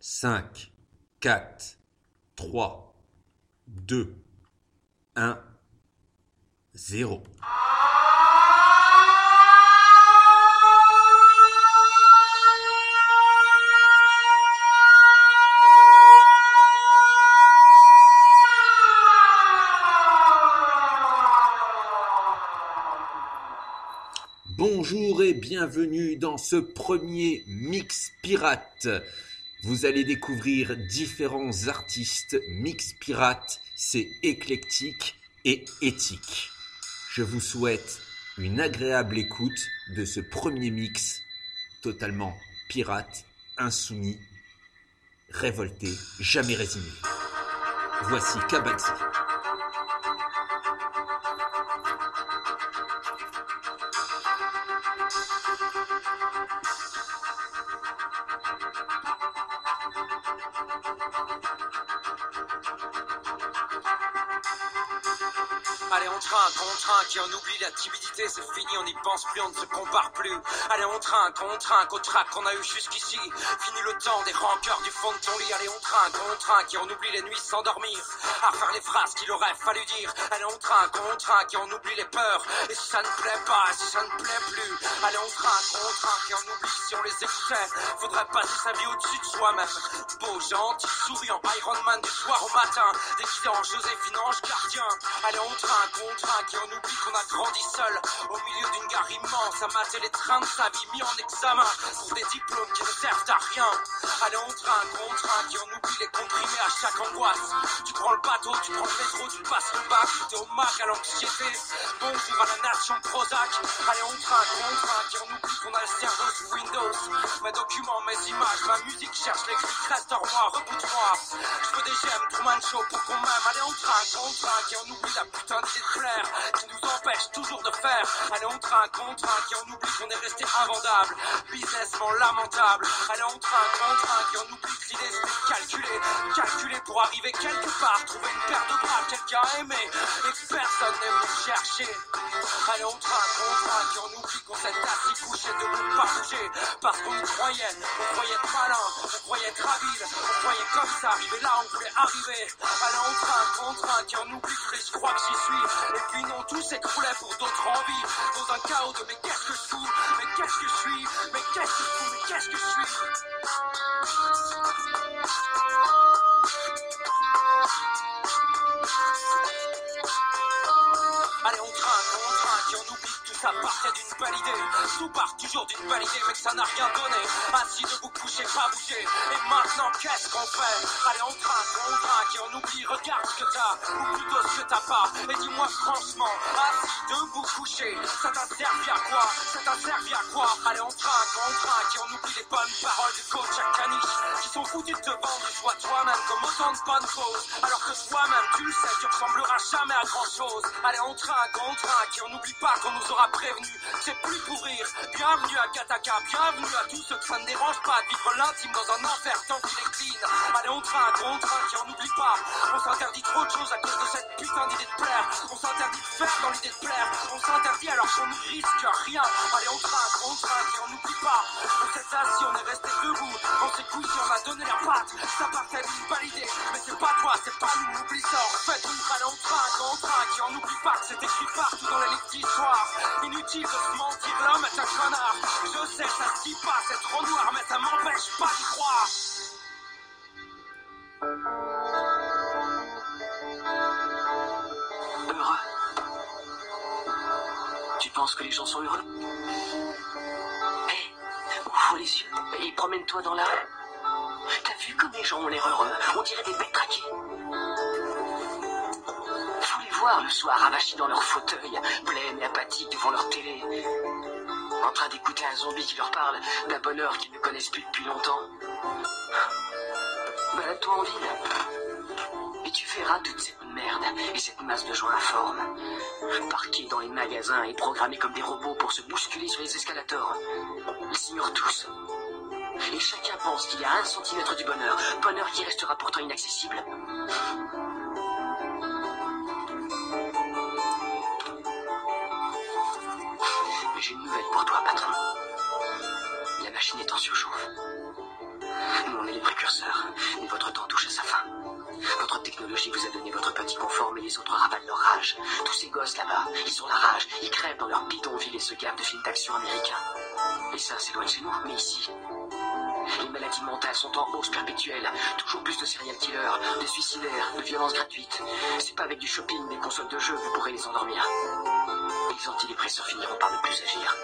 5, 4, 3, 2, 1, 0. Bonjour et bienvenue dans ce premier mix pirate. Vous allez découvrir différents artistes mix pirate, c'est éclectique et éthique. Je vous souhaite une agréable écoute de ce premier mix totalement pirate, insoumis, révolté, jamais résigné. Voici Kabatsi. to on. Allez, on train, contraint, qu'au trac qu'on a eu jusqu'ici. Fini le temps des rancœurs du fond de ton lit. Allez, on train, contraint, qui en oublie les nuits sans dormir. À faire les phrases qu'il aurait fallu dire. Allez, on train, contraint, qui en oublie les peurs. Et si ça ne plaît pas, si ça ne plaît plus. Allez, on train, contraint, qui en oublie si on les écoutait. Faudrait passer sa vie au-dessus de soi-même. Beau, gentil, souriant, Iron Man du soir au matin. Déguisé en Joséphine Ange gardien. Allez, on train, contraint, qui en oublie qu'on a grandi seul. Au milieu d'une gare immense, mater les trains de sa vie mis en examen. Pour des diplômes qui ne servent à rien. Allez, on train, contraint, qui en oublie les comprimés à chaque angoisse. Tu prends le bateau, tu prends le métro, tu passes le bac, t'es au mac à l'anxiété. Bonjour à la nation Prozac. Allez, on train, contraint, qui en oublie qu'on a le cerveau sous Windows. Mes documents, mes images, ma musique cherche les clics, restaure-moi, reboot-moi. Je veux des gemmes, Truman Show pour qu'on m'aime. Allez, on train, contraint, qui en oublie la putain de plaire, qui nous empêche toujours de faire. Allez, on train, contraint, qui en oublie qu'on est resté invendable. Businessment lamentable. Allez, on train, contraint, qui en oublie que l'idée c'était calculer. Calculer pour arriver quelque part, trouver une paire de bras, quelqu'un à aimer. Et que personne n'est venu chercher. Allez, on train, contraint, qui en oublie qu'on s'est assis couché debout, pas bouger. Parce qu'on y croyait, on croyait être malin, on croyait être habile, on croyait comme ça arriver là, on voulait arriver. Allez, on train, contraint, qui en oublie tous les je crois que j'y suis. Et puis non, tout s'écroulait pour d'autres envies. Dans un chaos de mais qu'est-ce que Mais qu'est-ce que je suis? Mais qu'est-ce que je fous Mais qu'est-ce que je suis? Allez, on train, on train, qui en oublie tout ça partait d'une belle idée. Tout part toujours d'une belle idée, mais que ça n'a rien donné. Assis debout, couché, pas bouger. Et maintenant, qu'est-ce qu'on fait? Allez, on train, on train, qui en oublie, regarde ce que t'as, ou plutôt ce que t'as pas. Et dis-moi franchement, assis debout, couché, ça t'a servi à quoi? Ça t'a servi à quoi? Allez, on train, on train, qui en oublie les bonnes paroles de coach à caniche, qui sont foutus de te vendre, sois toi-même comme autant de bonnes choses. Alors que toi-même, tu le sais, tu ressembleras jamais à grand chose. Allez, on train, on train, qui en oublie pas qu'on nous prévenu. C'est plus pour rire. Bienvenue à Gataka, bienvenue à tous ceux que ça ne dérange pas de vivre l'intime dans un enfer tant qu'il est clean. Allez, on train, on train, qui en oublie pas. On s'interdit trop de choses à cause de cette putain d'idée de plaire. On s'interdit de faire dans l'idée de plaire. On s'interdit alors qu'on n'y risque rien. Allez, on train, on train, qui en oublie pas. On s'est assis, on est resté debout. On s'est couché, on a donné la patte. Ça partait d'une belle idée. Mais c'est pas toi, c'est pas nous, oublie ça. Faites-nous, allez, on train, on train, qui en oublie pas c'est écrit partout dans les livres d'histoire. Inutile de mentir, l'homme est un connard. Je sais, ça se dit pas, c'est trop noir, mais ça m'empêche pas d'y croire. Heureux. Tu penses que les gens sont heureux? Hé, ouvre les yeux et promène-toi dans la rue. T'as vu comme les gens ont l'air heureux? On dirait des bêtes traquées. Voir le soir avachis dans leur fauteuil, blêmes et apathiques devant leur télé, en train d'écouter un zombie qui leur parle d'un bonheur qu'ils ne connaissent plus depuis longtemps. Balade-toi en ville. Et tu verras toute cette merde et cette masse de gens informes, parqués dans les magasins et programmés comme des robots pour se bousculer sur les escalators. Ils s'ignorent tous. Et chacun pense qu'il y a un centimètre du bonheur, bonheur qui restera pourtant inaccessible. J'ai une nouvelle pour toi, patron. La machine est en surchauffe. Nous, on est les précurseurs. mais votre temps touche à sa fin. Votre technologie vous a donné votre petit confort, mais les autres ravalent leur rage. Tous ces gosses là-bas, ils ont la rage, ils crèvent dans leur bidonville et se gavent de films d'action américains. Et ça, c'est loin de chez nous, mais ici. Les maladies mentales sont en hausse perpétuelle. Toujours plus de serial killers, de suicidaires, de violences gratuites. C'est pas avec du shopping, des consoles de jeux, vous pourrez les endormir. Les antidépresseurs finiront par ne plus agir.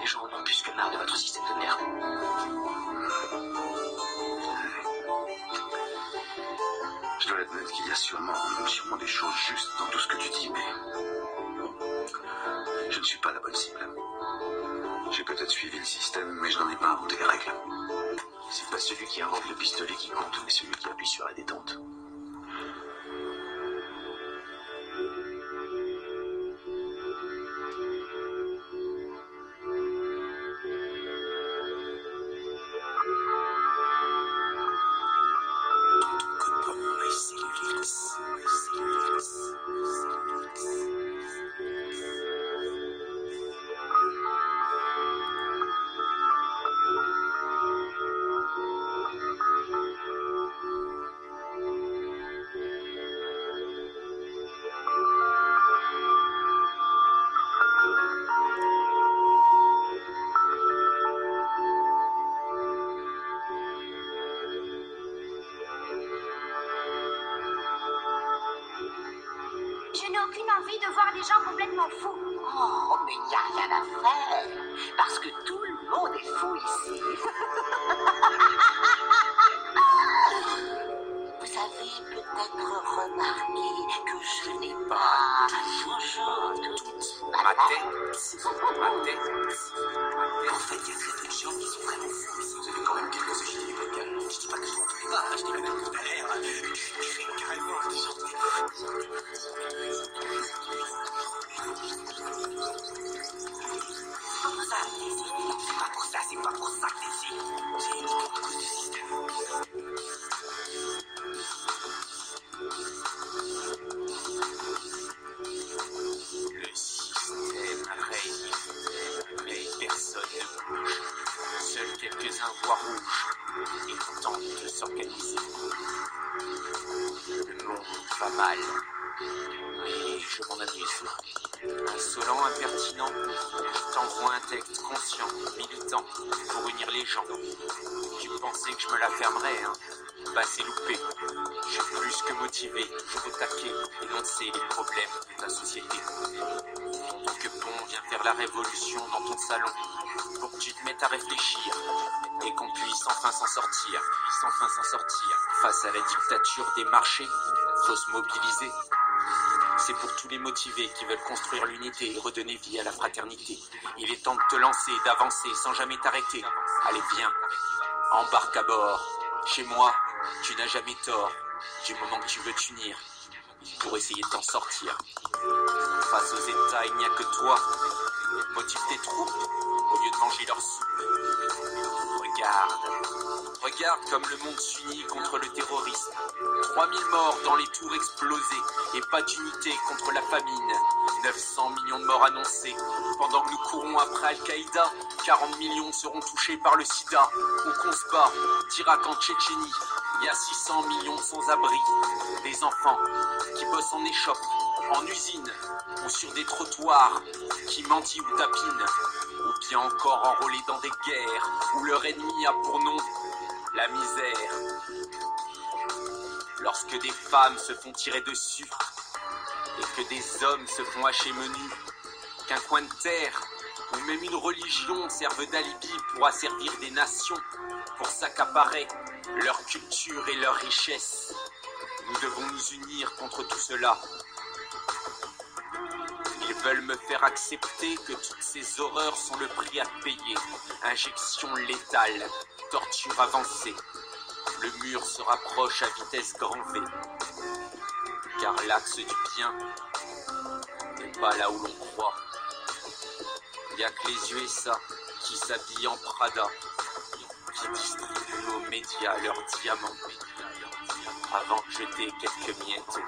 Les gens en ont plus que marre de votre système de merde. Je dois admettre qu'il y a sûrement, sûrement des choses justes dans tout ce que tu dis, mais je ne suis pas la bonne cible. J'ai peut-être suivi le système, mais je n'en ai pas inventé les règles. C'est pas celui qui invente le pistolet qui compte, mais celui qui appuie sur la détente. Le monde va mal, mais je m'en amuse. Insolent, impertinent, t'envoie un texte conscient, militant, pour unir les gens. Tu pensais que je me la fermerais, hein Bah c'est loupé. Je suis plus que motivé, je veux taquer, énoncer les problèmes de ta société. Que bon vient faire la révolution dans ton salon, pour que tu te mettes à réfléchir, et qu'on puisse enfin s'en sortir, puisse enfin s'en sortir. Face à la dictature des marchés, faut se mobiliser. C'est pour tous les motivés qui veulent construire l'unité et redonner vie à la fraternité. Il est temps de te lancer, d'avancer sans jamais t'arrêter. Allez, viens, embarque à bord. Chez moi, tu n'as jamais tort. Du moment que tu veux t'unir, pour essayer de t'en sortir. Face aux États, il n'y a que toi. Motive tes troupes au lieu de manger leur soupe. Regarde, regarde comme le monde s'unit contre le terrorisme. 3000 morts dans les tours explosées et pas d'unité contre la famine. 900 millions de morts annoncés. Pendant que nous courons après Al-Qaïda, 40 millions seront touchés par le sida. Se bat, d'Irak en Tchétchénie, il y a 600 millions sans-abri. Des enfants qui bossent en échoppe, en usine ou sur des trottoirs, qui mendient ou tapinent, ou bien encore enrôlés dans des guerres où leur ennemi a pour nom la misère. Lorsque des femmes se font tirer dessus et que des hommes se font hacher menu, qu'un coin de terre ou même une religion servent d'alibi pour asservir des nations, pour s'accaparer leur culture et leur richesse. Nous devons nous unir contre tout cela. Veulent me faire accepter que toutes ces horreurs sont le prix à payer. Injection létale, torture avancée. Le mur se rapproche à vitesse grand V. Car l'axe du bien n'est pas là où l'on croit. Il n'y a que les USA qui s'habillent en Prada, qui distribuent aux médias leurs diamants, avant de jeter quelques miettes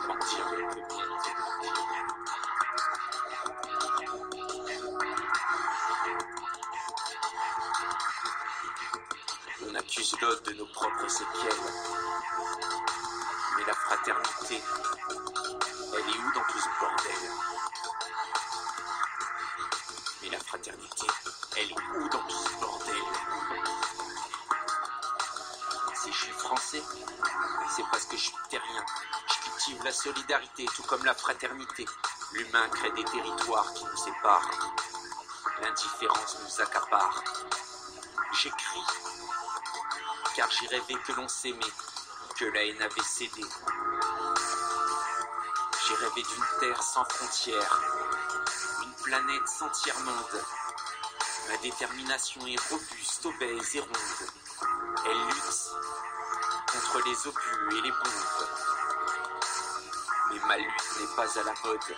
elle est où dans tout ce bordel? Mais la fraternité, elle est où dans tout ce bordel? Si je suis français, c'est parce que je suis terrien. Je cultive la solidarité, tout comme la fraternité. L'humain crée des territoires qui nous séparent. L'indifférence nous accapare. J'écris, car j'ai rêvé que l'on s'aimait, que la haine avait cédé. J'ai rêvé d'une terre sans frontières, une planète sans tiers-monde. Ma détermination est robuste, obèse et ronde. Elle lutte contre les obus et les bombes. Mais ma lutte n'est pas à la mode.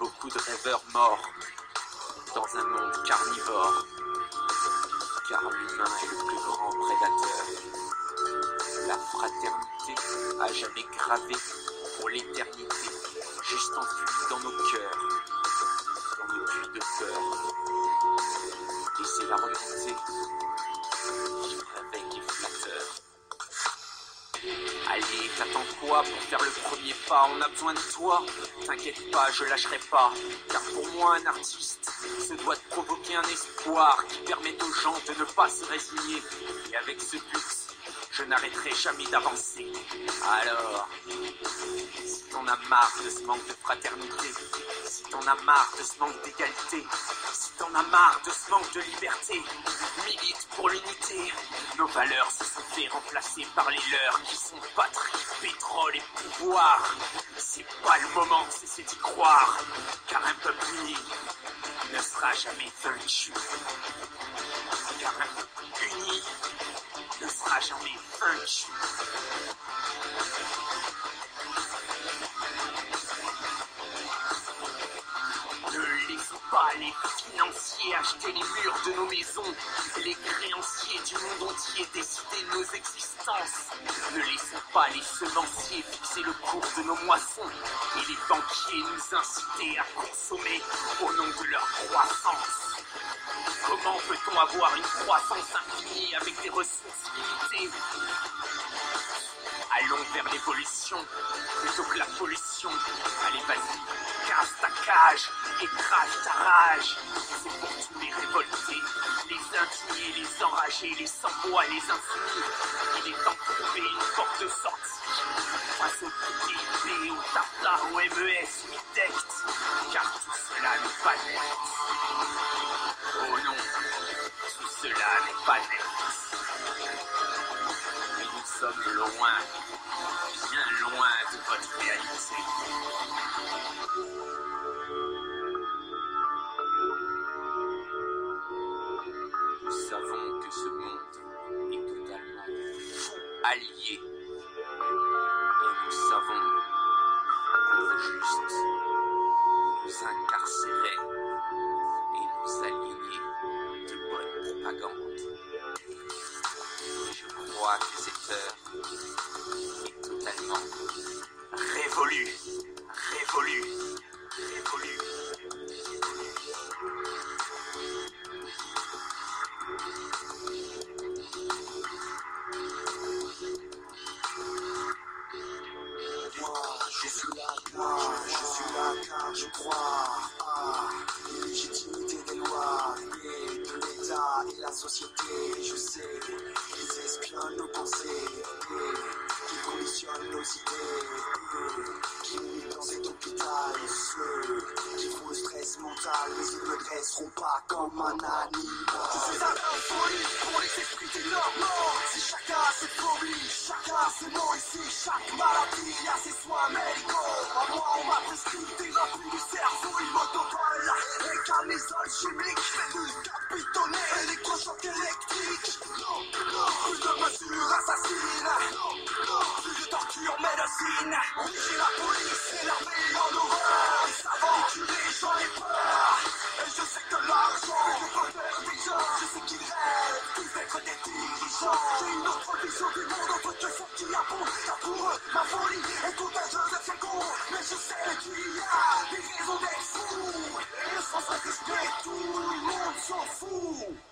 Beaucoup de rêveurs morts dans un monde carnivore. Car l'humain est le plus grand prédateur. La fraternité a jamais gravé pour l'éternité, juste enfouie dans nos cœurs, dans nos puits de peur. Et c'est la remontée qui réveille les flatteurs. Allez, t'attends quoi pour faire le premier pas? On a besoin de toi. T'inquiète pas, je lâcherai pas. Car pour moi, un artiste se doit de provoquer un espoir qui permette aux gens de ne pas se résigner. Et avec ce but, je n'arrêterai jamais d'avancer. Alors, si t'en as marre de ce manque de fraternité, si t'en as marre de ce manque d'égalité, si t'en as marre de ce manque de liberté, milite pour l'unité. Nos valeurs se sont fait remplacer par les leurs qui sont patrie, pétrole et pouvoir. C'est pas le moment de cesser d'y croire, car un peuple uni ne sera jamais vaincu. Ne laissons pas les financiers acheter les murs de nos maisons, les créanciers du monde entier décider de nos existences. Ne laissons pas les semenciers fixer le cours de nos moissons et les banquiers nous inciter à consommer au nom de leur croissance. Comment peut-on avoir une croissance infinie avec des ressources limitées? Allons vers l'évolution plutôt que la pollution. Allez, vas-y, casse ta cage, écrase ta rage. C'est pour tous les révoltés, les indignés, les enragés, les sans-voix, les insoumis. Il est temps de trouver une porte de sortie face au PIB, au TAPTA, au MES, au IDECT, car tout cela n'est pas net. Oh non, tout cela n'est pas net. Mais nous sommes loin, bien loin de votre réalité. Nous Et nous savons qu'on veut juste nous incarcérer et nous aligner de bonne propagande. Je crois que cette heure est totalement révolue, révolue, révolue. Société. Je sais qu'ils espionnent nos pensées qui conditionnent nos idées. Qui dans cet hôpital, ceux qui font le stress mental, mais ils ne dresseront pas comme un animal. Je suis un folie pour les esprits des normaux. Si chacun a ses phobies, chacun a ses ici, chaque maladie a ses soins médicaux. À moi, on m'a prescrit des rapides du cerveau, une motopole, et camisole chimique, cellules capitonnées, électrochoc électrique. Plus de mesures assassines, plus de torture médecine. On dit la police, c'est l'armée en horreur. Ils savent tuer, j'en ai peur. Et je sais que l'argent ne peut faire des gens. Je sais qu'ils rêvent tous d'être des dirigeants. J'ai une autre vision du monde entre que ceux qui abondent. Car pour eux, ma folie est tout un jeu de secondes. Mais je sais qu'il y a des raisons d'être fou. Et sans se respect, tout le monde s'en fout.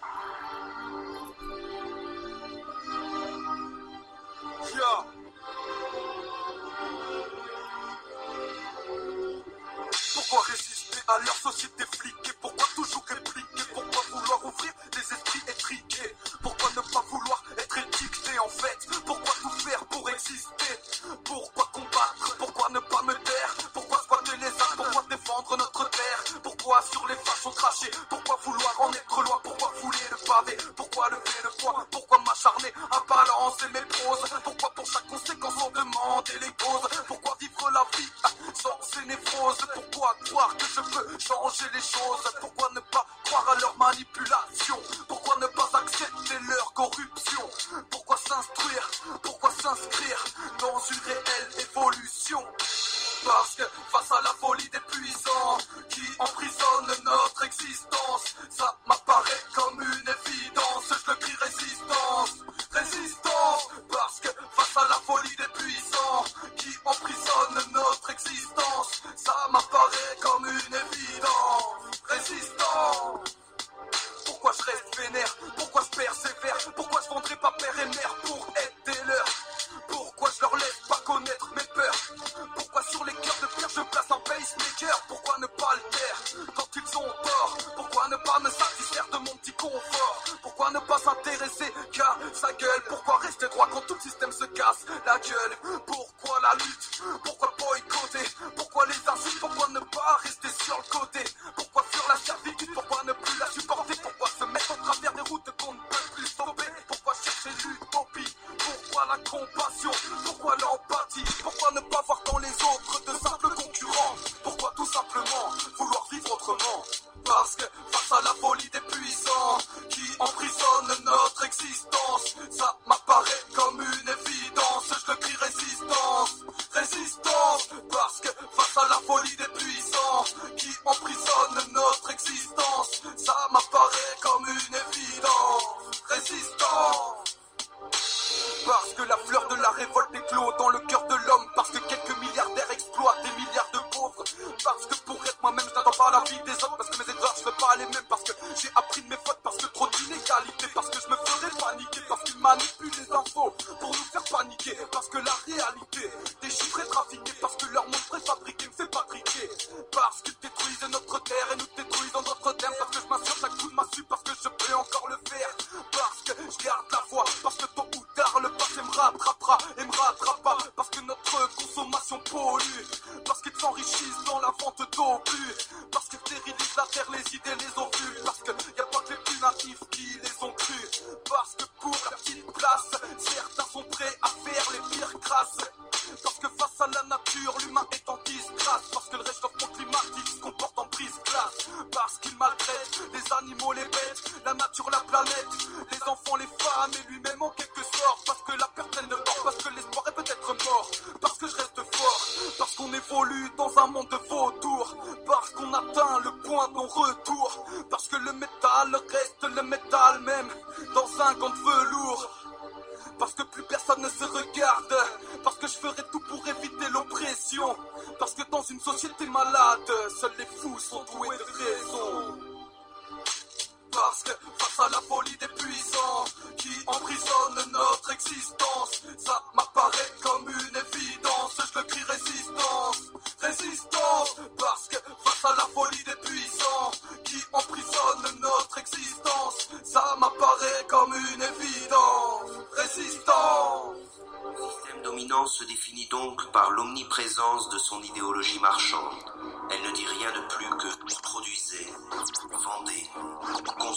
à leur société flic.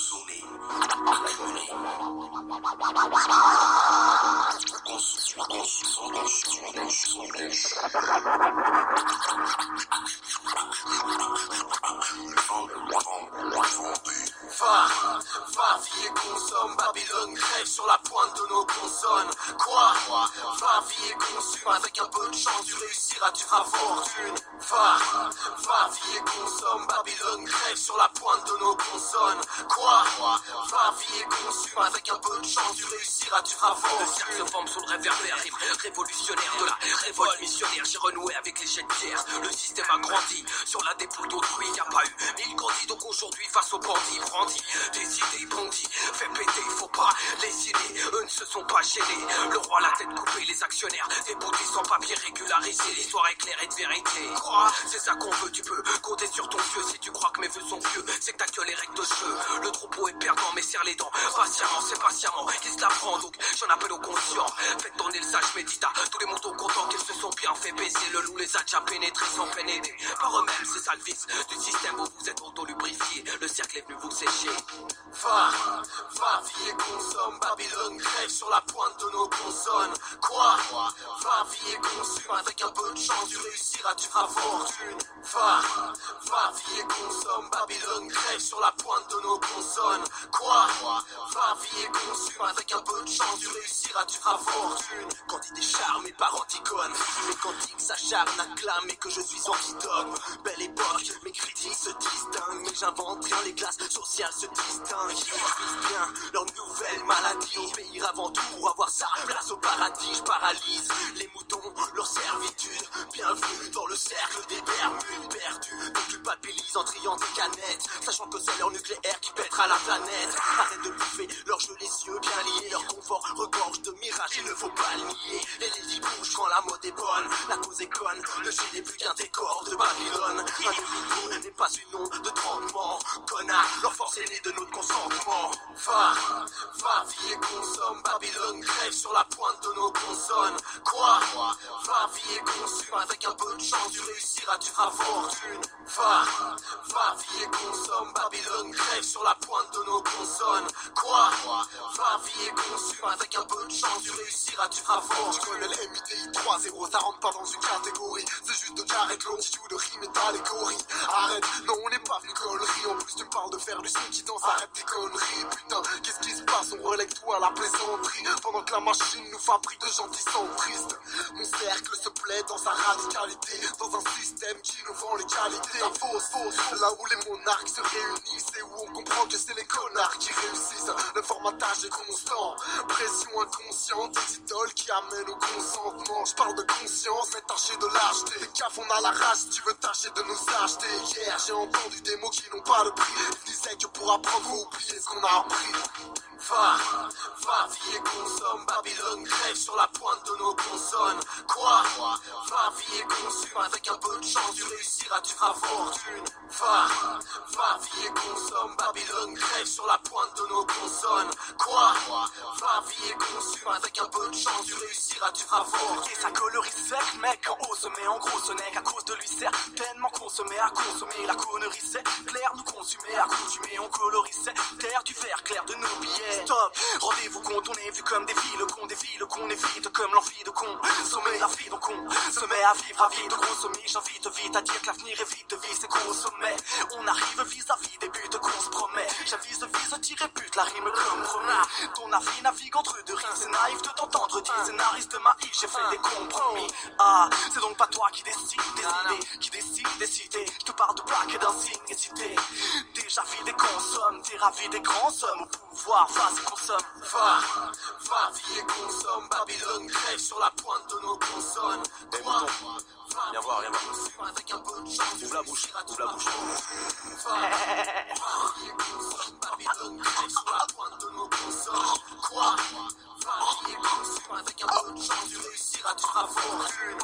consommer, Va, va, vie et consomme, Babylone grève sur la pointe de nos consonnes. Quoi Va, vie et consomme avec un peu de chance, tu réussiras, tu feras fortune. Va, va, vie et consomme, Babylone grève sur la pointe de nos consonnes. Avec un peu de chance, tu réussiras, tu avances. Le cirque se forme sous le réverbère, rime révolutionnaire de la révolte missionnaire. J'ai renoué avec les jets de pierre. Le système a grandi sur la dépouille d'autrui. Y a pas eu mille grandis, donc aujourd'hui, face aux bandits, brandis. Des idées, bandits, fais péter, faut les idées eux ne se sont pas gênés. Le roi la tête coupée, les actionnaires, des boutiques sans papier régularisés. L'histoire est claire et de vérité. Crois, c'est ça qu'on veut, tu peux compter sur ton Dieu. Si tu crois que mes vœux sont vieux, c'est que ta gueule est recte de jeu. Le troupeau est perdant, mais serre les dents. Patiemment, c'est patiemment, qui se la prend. Donc j'en appelle au conscient. Faites tourner le sage médita. Tous les moutons contents qu'ils se sont bien fait baiser. Le loup les a déjà pénétrés sans peine. Par eux-mêmes, c'est ça le vice du système où vous êtes auto-lubrifié. Le cercle est venu vous sécher. Va, va, vie et consomme. Babylone crève sur la pointe de nos consonnes. Quoi? Va, vie et consume. Avec un peu de chance, tu réussiras, tu feras fortune. Va, vie et consomme. Babylone crève sur la pointe de nos consonnes. Quoi? Va, vie et consume. Avec un peu de chance, tu réussiras, tu feras fortune. Quand il décharme mes par anticone. Mes cantiques s'acharnent, acclament que je suis anti-dogme. Belle époque, mes critiques se distinguent. Mais j'invente rien, les classes sociales se distinguent. Ils bien leur nouvelle maladie. Obéir avant tout, avoir sa place au paradis. Je paralyse les moutons, leur servitude. Bienvenue dans le cercle des Bermudes perdus. Ne culpabilise en triant des canettes. Sachant que c'est leur nucléaire qui pètera la planète. Arrête de bouffer leur jeu, les yeux bien liés. Leur confort regorge de mirages, il ne faut pas le nier. Les lits bougent quand la mode est bonne. La cause est conne, le G n'est plus qu'un décor de Babylone. Un n'est pas une onde de tremblement. Connard, leur force est née de notre consentement. Va, va, vie et consomme. Babylone crève sur la pointe de nos consonnes. Quoi? Va, vie et consume. Avec un peu de chance, tu réussiras, tu feras fortune. Va, va, vie et consomme. Babylone crève sur la pointe de nos consonnes. Quoi? Va, vie et consume. Avec un peu de chance, tu réussiras, tu feras fortune. Les MIDI 3-0, ça rentre pas dans une catégorie. C'est juste de carrette, l'amplitude de rime est allégorie. Arrête, non, on n'est pas venu connerie. En plus, tu me parles de faire du son qui danse, arrête tes conneries. Putain, qu'est-ce qui se passe? Relègue toi à la plaisanterie. Pendant que la machine nous fabrique de gentils centristes. Mon cercle se plaît dans sa radicalité. Dans un système qui nous vend les qualités. La fausse, fausse, là où les monarques se réunissent. Et où on comprend que c'est les connards qui réussissent. Le formatage est constant. Pression inconsciente, des idoles qui amènent au consentement. Je parle de conscience, mais tâcher de lâcheté. Les on a la rage, tu veux tâcher de nous acheter. Hier, j'ai entendu des mots qui n'ont pas de prix. Ils disaient que pour apprendre, faut oublier ce qu'on a appris. Va, vie et consomme. Babylone crève sur la pointe de nos consonnes. Quoi Va, vie et consume. Avec un peu de chance, tu réussiras, tu feras fortune. Va, vie et consomme. Babylone crève sur la pointe de nos consonnes. Quoi Va, vie et consume. Avec un peu de chance, tu réussiras, tu feras fortune. Et ça colorie sec, mec, en haut se met en gros, ce n'est cause de lui certainement consommé à consommer. La connerie, c'est clair, nous consumer, accoutumer, on colorisait. Terre du verre clair de nos billets. Stop, rendez-vous compte, on est vu comme des filles, qu'on des filles, qu'on évite comme l'envie de consommer la vie, donc on se met à vivre à vie de consommer. J'invite vite à dire que l'avenir est vite de vie, c'est consommer. On arrive vis-à-vis des buts qu'on se promet. J'avise, vise, tirer but, la rime comme promis. Ton avis navigue entre deux rimes, c'est naïf de t'entendre dire scénariste de ma j'ai fait des compromis. Ah, c'est donc pas toi qui décide des idées, qui décide des cités. Je te parle de plaques et et cités. Déjà vie des consommes, t'es ravi des grands hommes au pouvoir, face consomme. Va, va, vie et consomme. Babylone crève sur la pointe de nos consonnes. Quoi Viens voir, viens voir. Avec un peu de chance, Ouvre la bouche, ouvre la bouche. Va, va, vie et consomme. Babylone crève sur la pointe de nos consonnes. Quoi Va, vie et consomme. Avec un peu de chance, tu réussiras, tu feras fortune.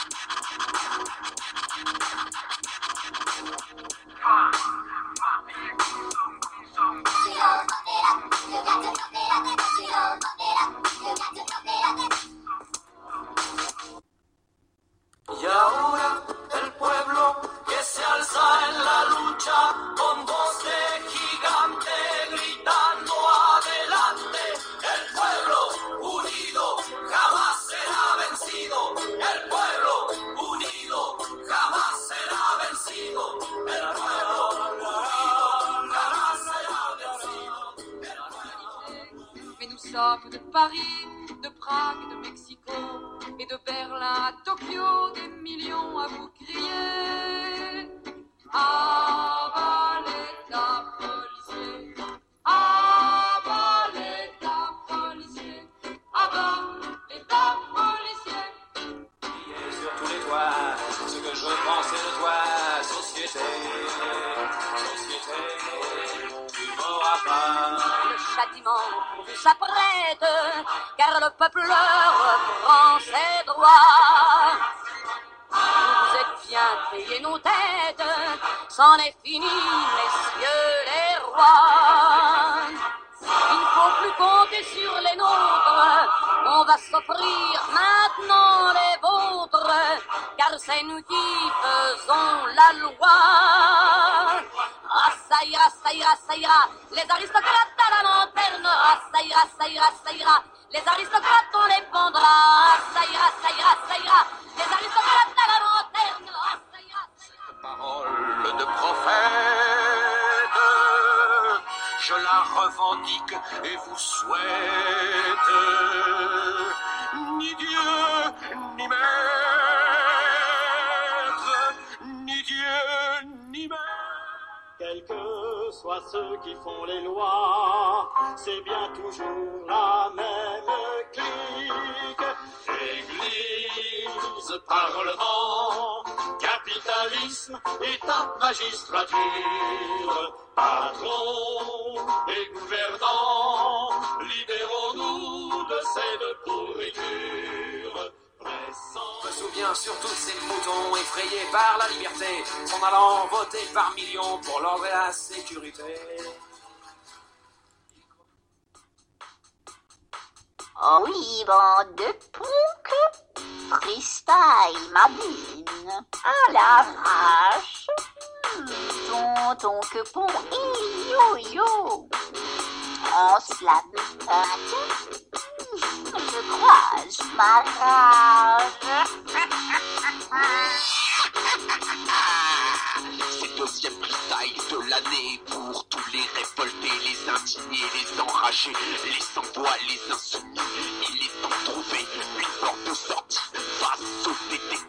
Paris, fine Quels que soient ceux qui font les lois, c'est bien toujours la même clique. Église, parlement, capitalisme, état, magistrature, patron et gouvernant, libérons-nous de cette pourriture. Je Me souviens surtout de ces moutons effrayés par la liberté, s'en allant voter par millions pour l'ordre et la sécurité. Oh oui, bande de punk, freestyle mabine, à la vache, tonton que pont, yo yo, en slap euh, je crois, je m'arrange. C'est deuxième bataille de l'année pour tous les révoltés, les indignés, les enragés, les sans-voix, les insoumis. Il est temps de trouver une porte de sortie face aux détenus.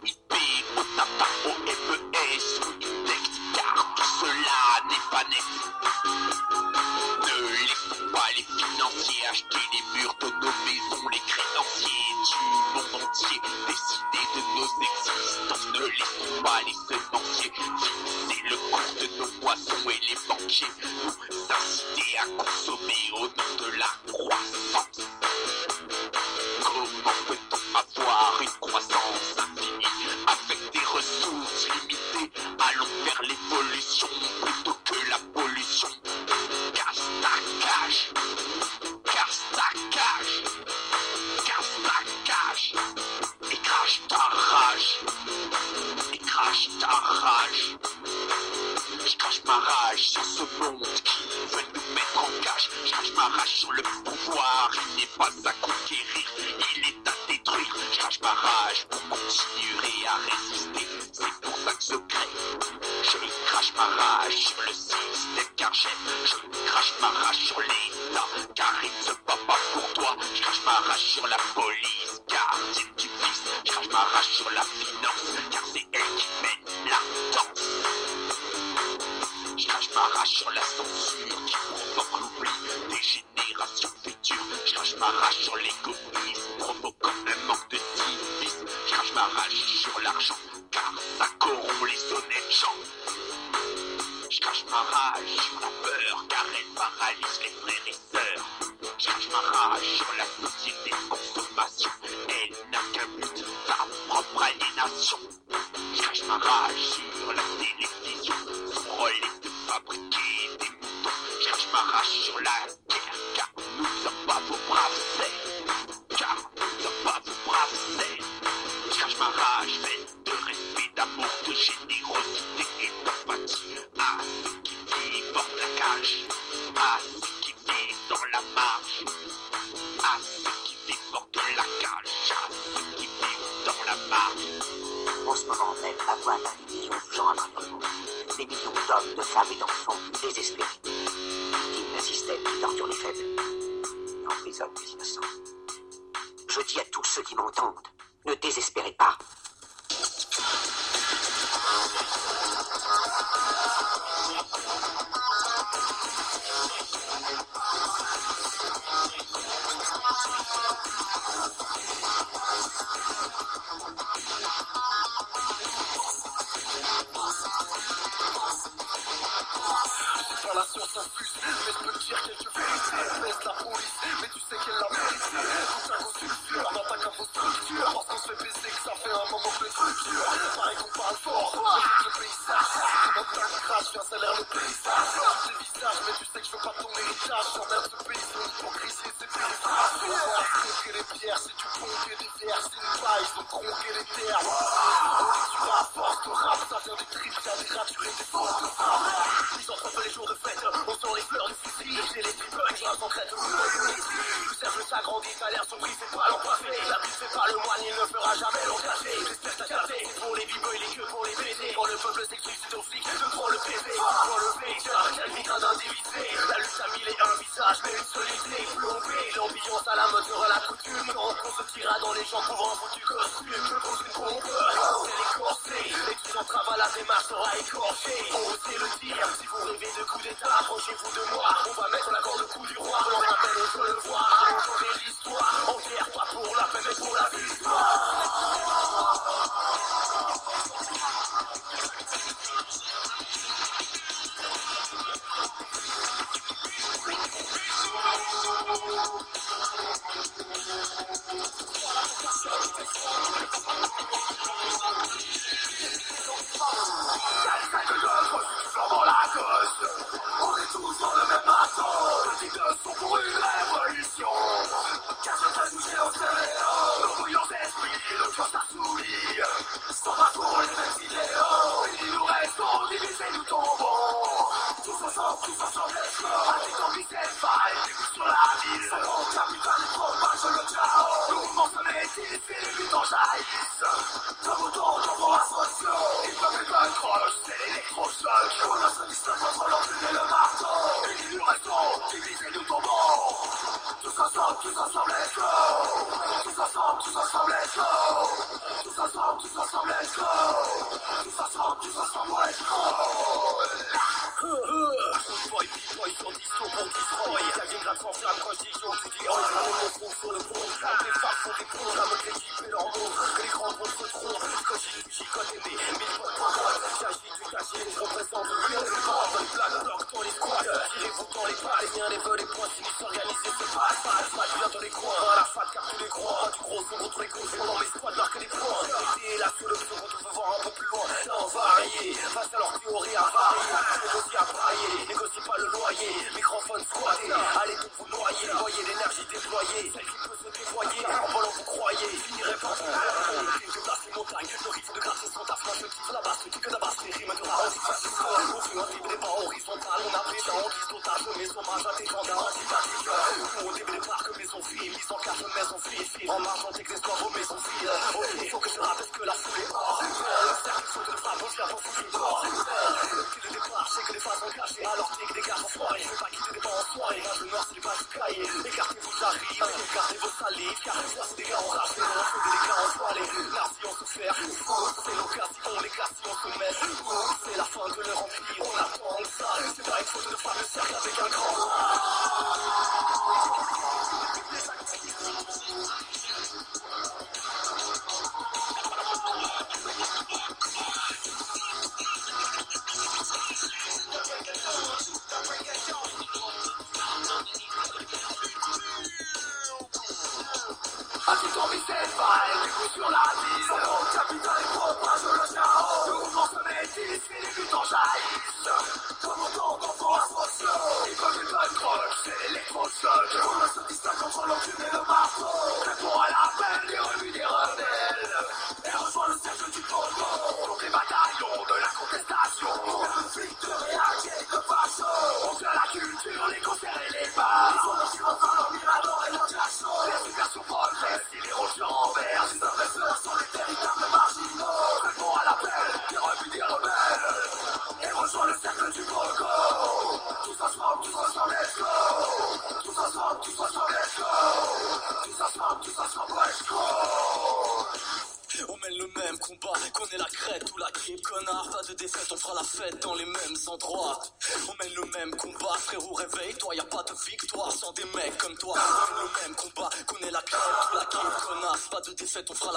Jesus.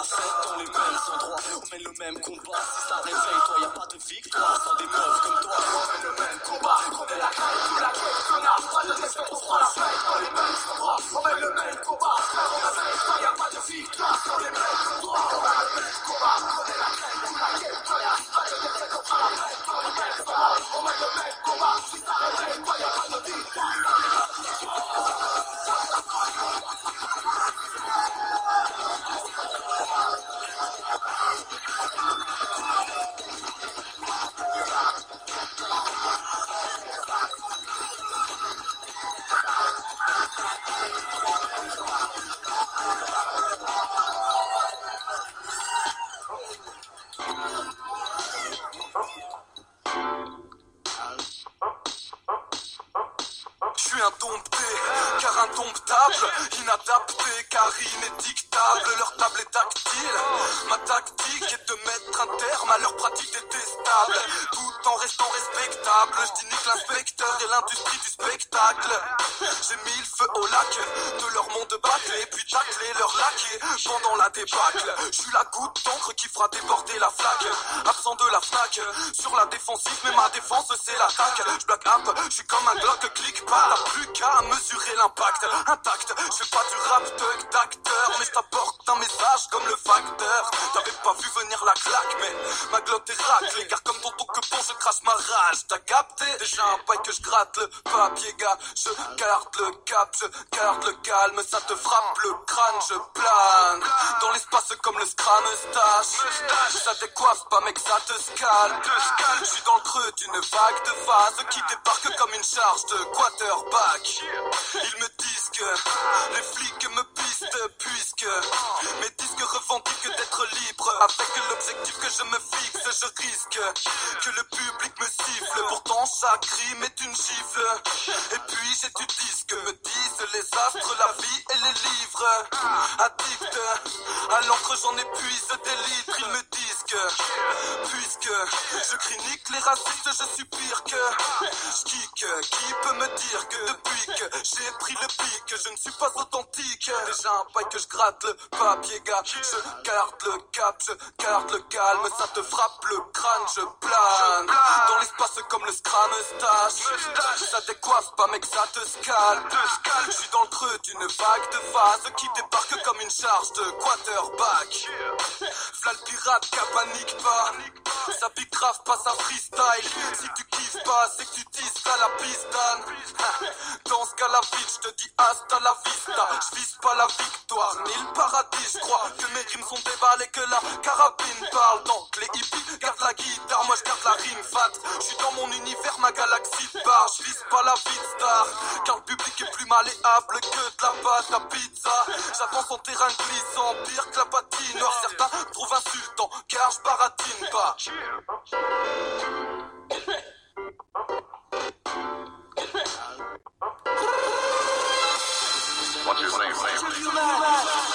fête, on les mêmes endroits, on mène le même combat. Le calme, ça te frappe le crâne, je plane. Dans l'espace comme le scram stache. Ça décoiffe pas, mec, ça te scale. Je suis dans le creux d'une vague de phase qui débarque comme une charge de quarterback. Ils me disent que les flics me pistent puisque mes disques revendiquent d'être libre. Avec l'objectif que je me fixe, je risque que le public me siffle. Pourtant, chaque rime est une gifle. Et puis j'étudie ce que me disent les astres, la vie et les livres. Addict à l'encre, j'en épuise des litres. Ils me disent que, puisque je clinique les racistes, je suis pire que je kick. Qui peut me dire que depuis que j'ai pris le pic, je ne suis pas authentique. Déjà un paille que je gratte le papier, gars. Je garde le cap, je garde le calme. Ça te frappe le crâne, je plane. Dans l'espace comme le scram stache. Ça décoiffe pas, mec, ça te scale. Je suis dans le d'une vague de phase qui débarque comme une charge de quarterback. Fla le pirate, qu'à panique pas. Ça pique grave, pas sa freestyle. Si tu kiffes pas, c'est que tu tisses à la pistane. Dans ce cas, la vie, je te dis hasta la vista. Je pas la victoire, ni le paradis. Je crois que mes rimes sont déballées, que la carabine parle. Donc les hippies gardent la guitare, moi je garde la rime fat. Je suis dans mon univers, ma galaxie part. Je pas la vie de star, car le public est plus malléable que de la pâte à pizza. J'avance en terrain glissant, pire que la patinoire. Certains trouvent insultant, car je baratine pas. What's his name?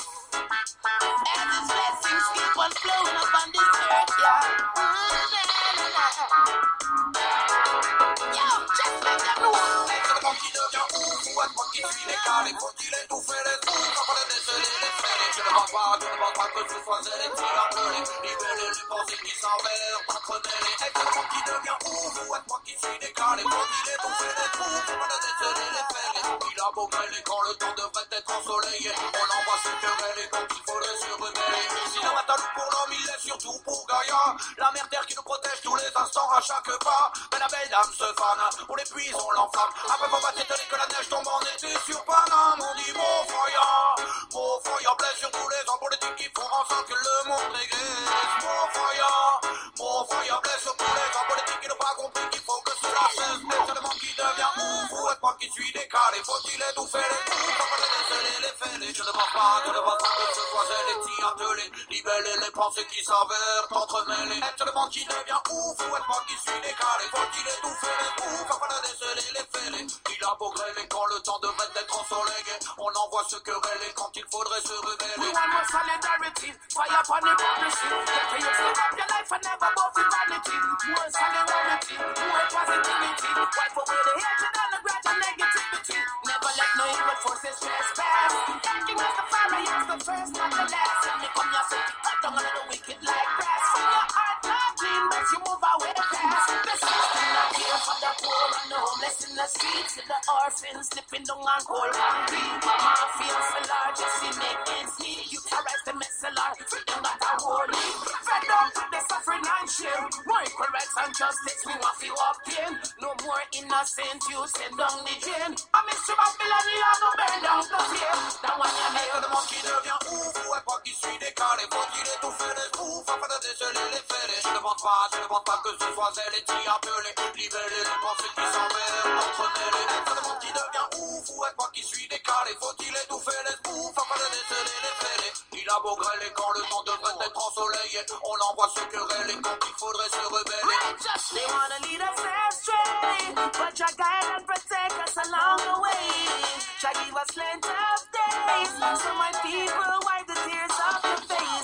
qui décalé, faut-il étouffer les trous, est décelé, les fêlés, je ne pense pas, je ne pense pas que ce soit elle et tire appelé, libérer les pensées qui s'envers, entremêlées, seulement qui devient ouf, ou être moi qui suis décalé, faut-il étouffer les trous, est décelé, les fêlés, il a beau mêler quand le temps devrait être ensoleillé, on envoie se quereller quand il faudrait se rebeller, sinon un talou pour l'homme, il est surtout pour Gaïa, la mère terre qui nous protège tous les instants à chaque pas, mais la belle dame se fane, on l'épuise, on l'enflamme, après faut pas s'étonner que la neige tombe en été sur Paname, on dit mon foyer, mon foyer blesse sur tous les hommes politiques qui font en sorte que le monde régresse, mon qui suis décalé, faut-il étouffer les coups, on est décelé, les fêlés, je ne pense pas, je ne pense pas que ce soit elle et t'y atteler, libeller les pensées qui s'avèrent entremêlées, est seulement qui devient ouf, ou est moi qui suis décalé, faut-il étouffer les coups, on a décelé les fêlés, il a beau grêler quand le temps devrait être ensoleillé, on envoie se quereller quand il faudrait se We rebeller. want more solidarity, fire upon hypocrisy. Get to you live up your life and never both vanity. More solidarity, more positivity. Wipe away the hatred and the and negativity. Never let no evil forces trespass. Thanking us the fire, is the first and the last. When me come here, so cut down on the wicked like grass. From your heart not clean, but you move away fast. Not here for the poor and the homeless in the streets. The orphans slipping down on cold concrete. Mafia for large, you see make ends meet. You terrorize the for them that are holy. Fed up with the suffering and shame. More equal rights and justice, me want to walk in. No more innocent, you send down the drain. I miss you, Babylon, you are no burn down the flame. That one you make. Monde qui devient ouf, ouais, pas qui suis décalé, faut qu'il étouffe les ouf, afin de déceler les faits. Je ne pense pas, je ne pense pas que ce libeller les pensées qui s'envers, entremêler. Le monde qui devient ouf, ouais, pas qui suis décalé, faut-il étouffer les ouf, afin de déceler les faits. Il a beau grêler quand le temps devrait être ensoleillé, on l'envoie se quereller quand il faudrait se rebeller. They wanna lead us astray, but Jah guide and protect us along the way. Jah give us plenty of days, so my people wipe the tears off their face.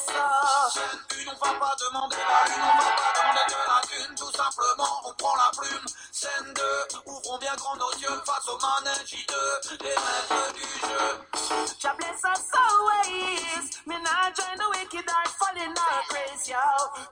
Oh. Chaîne une, on va pas demander la lune, on va pas demander de la thune, tout simplement on prend la plume. Scène 2, ouvrons bien grand nos yeux face au manège J2, les maîtres du jeu. Jah bless us always. Me not join the wicked or fall in our grace, yo.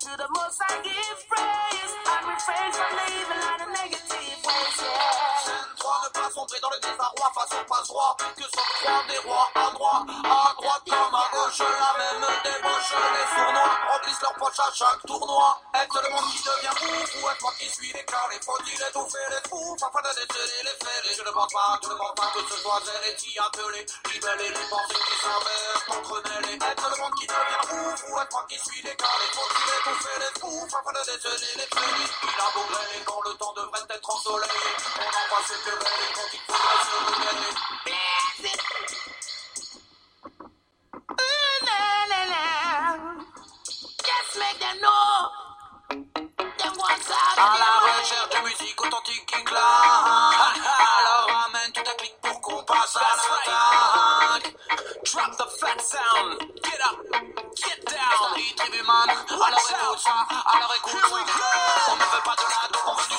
To the most I give praise and refrain from the evil and the negative ways, yeah. Scène 3, ne pas sombrer dans le désarroi face au passe-roi, que des rois à droite, à droite comme à gauche, la même débauche, les sournois remplissent leurs poches à chaque tournoi. Est-ce le monde qui devient ouf ou est-ce moi qui suis déclaré Faut-il étouffer les fous afin de déceler les faits Je ne pense pas, je ne pense pas que ce soit elle et t'y appeler, libeller les pensées qui s'inversent, entremêler. Est-ce le monde qui devient ouf ou est-ce moi qui suis déclaré Faut-il étouffer les fous afin de déceler les faits Il a beau quand le temps devrait être ensoleillé, on envoie se quereller quand il faudrait se rebeller. À la recherche de musique authentique. Alors ramène tout un clic pour qu'on passe à. Drop the fat sound. Get up. Get down. Écoute. On ne veut pas de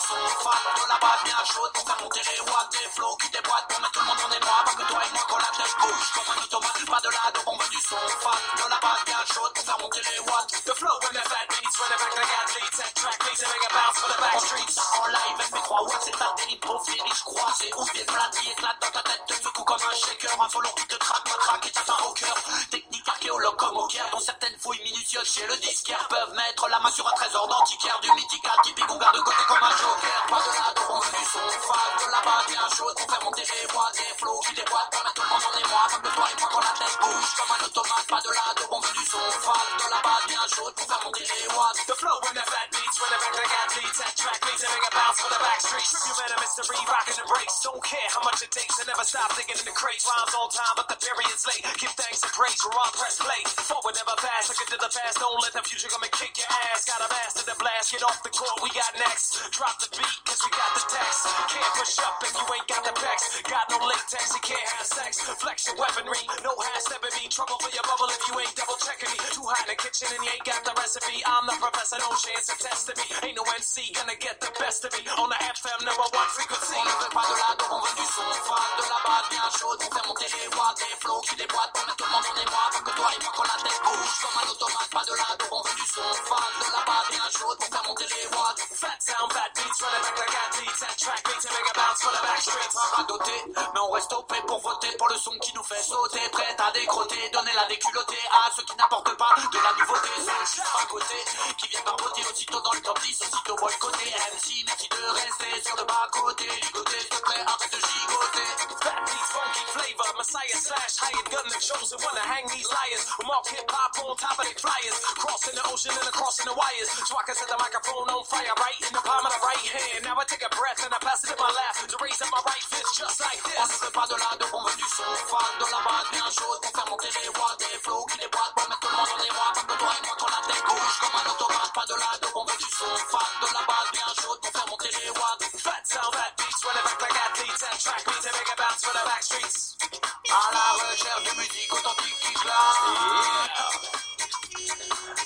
fat, de la base bien chaude pour faire monter les watts, des flows qui déboîtent pour mettre tout le monde en émoi. Parce que toi et moi, quand la tête bouge comme un automate, pas de la on veut du son fat, de la base bien chaude pour faire monter les watts. The flow when the fat beats run it back like athletes. That track beats and make a bounce for the back streets. en live, MP3 watts, c'est ta délit de profil, je crois. C'est ouf, des plats qui éclatent dans ta tête, te secoue comme un shaker. Un follow qui te traque, matraque et ta fin au cœur. Technique archéologue comme au Caire, dont certaines fouilles minutieuses chez le disquaire peuvent mettre la main sur un trésor d'antiquaire. Du mythique atypique, on garde de côté comme un joker. Pas de la veut du son fat, de la base bien chaude pour faire monter les voix, des flows qui déboîtent mettre tout le monde en émoi. Parce que toi et moi, quand la tête bouge comme un automate, pas de la dope, on veut du son fat, de la base bien chaude pour faire monter les watts. The flow when the fat beats run it back like athletes. That track beats and make a bounce for the back streets. You better mystery rocking the brakes. Don't care how much it takes. I never stop digging in the crates. Rhymes on time, but the period's late. Give thanks and praise. We're on press play. Forward never fast. Look into the past. Don't let the future come and kick your ass. Got a master the blast. Get off the court. We got next. Drop the beat, cause we got the text. Can't push up if you ain't got the pecs. Got no latex. You can't have sex. Flex your weaponry. No half stepping me. Trouble for your bubble if you ain't double checking me. Too hot in the kitchen and you ain't got the recipe. I'm the professor. No chance of testing me. Ain't no NC gonna get the best of me. On the FM number one frequency. Ne pas de le monde fat, sound, fat running back like athletes. That track beats and make a bounce for the back streets. Pas doté, mais on reste opé pour voter pour le son qui nous fait sauter, prêt à décroter, donner la déculottée à ceux qui n'apportent pas de la nouveauté. C'est le à côté qui vient barboter aussitôt dans le top 10, aussitôt boycotté. MC, merci de rester sur le bas côté, ligoté, s'il te plaît, arrête de gigoter. Fat beats, funky flavor. Messiah slash hired gun, the chosen one to hang these liars. We mark hip hop on top of their flyers. Crossing the ocean and across the wires. So I can set the microphone on fire right in the palm of the right Now I take a breath and I pass it in my left to raise up my right fist just like On ne this. veut pas de la on veut du son fat, de la base bien chaude pour faire monter les watts, des flows qui déboîtent tout le monde en émoi. Parce que toi et la tête bouge comme un automate, pas de la on veut du son fat, de la base bien chaude pour faire monter les sound, fat beats, running back like athletes. That track beats and make a bounce for the back streets. À la recherche de musique authentique qui.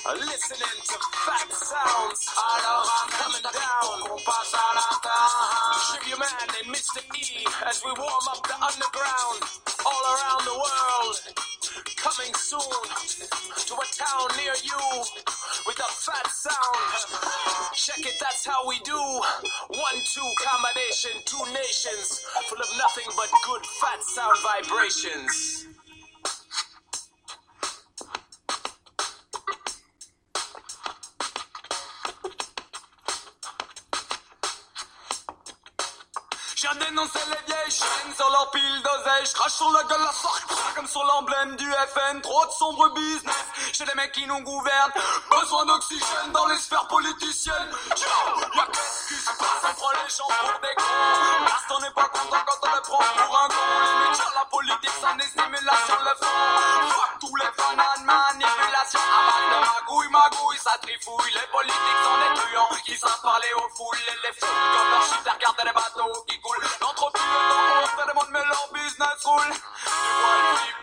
Listening to fat sounds. Alors coming down. on passe à l'attaque. Tribute Man and Mr. E as we warm up the underground all around the world. Coming soon to a town near you with a fat sound. Check it, that's how we do. One, two combination, two nations full of nothing but good fat sound vibrations. Viens dénoncer les vieilles chaînes sur leur pile d'oseille. Je crache sur la gueule la sorte comme sur l'emblème du FN. Trop de sombres business chez les mecs qui nous gouvernent. Besoin d'oxygène dans les sphères politiciennes. Yo, y'a qu'est-ce qui se passe On prend les gens pour des cons. Parce qu'on n'est pas content quand on les prend pour un con. Les médias, la politique, ça n'est simulation, le fond. Fuck tous les bananes, manipulation. À base de magouille, magouille, ça trifouille. Les politiques sont des truands qui savent parler aux foules. Les fous, comme leur chiffre, regardent les bateaux qui coulent. L'entreprise, le temps, on fait des mondes, mais leur business roule. Tu vois le flip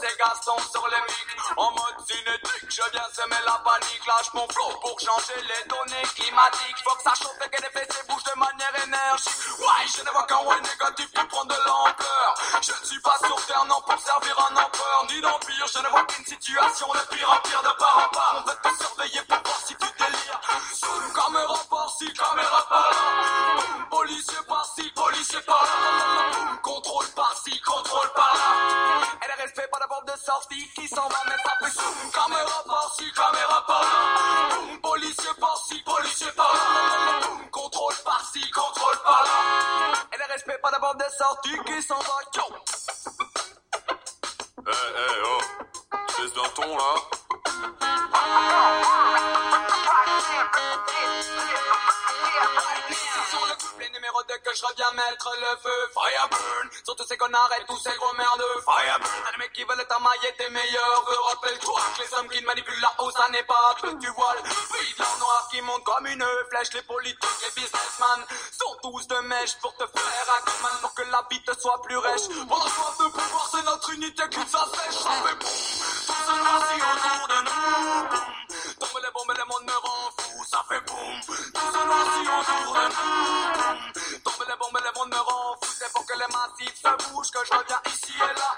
c'est Gaston sur les mics. En mode cinétique, je viens semer la panique. Lâche mon flow pour changer les données climatiques. Faut que ça chauffe et que les fessées bougent de manière énergique. Ouais, je ne vois qu'un ouais négatif qui prend de l'ampleur. Je ne suis pas sur terre, non, pour servir un empereur, ni d'empire. Je ne vois qu'une situation de pire en pire, de part en part. On veut te surveiller pour voir si tu délires. Zoom, caméra par-ci, caméra par-là. Sortie qui s'en va, ça fait zoom. Caméra par-ci, caméra par-là. Policier par-ci, policier par-là. Contrôle par-ci, contrôle par-là. Et le respect, pas d'abord de sortie qui s'en va, yo. Eh, eh, oh. Cesse d'un ton, là. Je reviens mettre le feu. Fireburn Sur tous ces connards et tous ces gros merdeux. Fireburn T'as des mecs qui veulent t'amailler tes meilleurs Rappelle-toi que les hommes qui manipulent là-haut ça n'est pas que tu vois le pays de la noire qui monte comme une flèche Les politiques, les businessmen sont tous de mèche Pour te faire Aquaman pour que la vie te soit plus rêche. Pendant soif de pouvoir c'est notre unité qui s'assèche Ça fait boum Tout se noircit autour de nous. Boum Tombe les bombes et le monde me rend fou Ça fait boum Tout se noircit autour de nous. Boum les bombes et le monde me rend fou C'est pour que les massifs se bougent Que je reviens ici et là.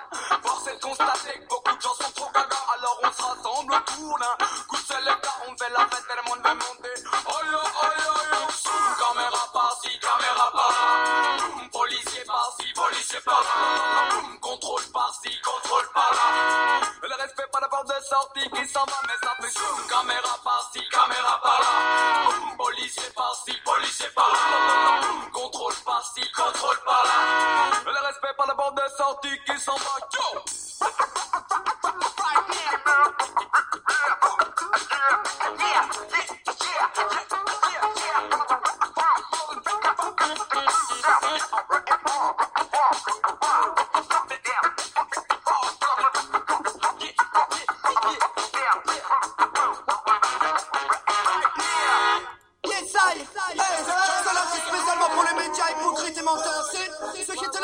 Force est de constater que beaucoup de gens sont trop gaga. Alors on se rassemble autour d'un coup de l'état On fait la fête et le monde veut monter. Aïe aïe aïe aïe Zoom, caméra par-ci, caméra par-là. Policier par-ci, policier par-là. Contrôle par-ci, contrôle par-là. Le respect pas d'abord de sortie qui s'en va Mais ça fait zoom, caméra par-ci, caméra par-là. Policier par-ci, policier par-là. Contrôle par-ci, contrôle par-là Le respect pas d'abord de sortie qui s'en va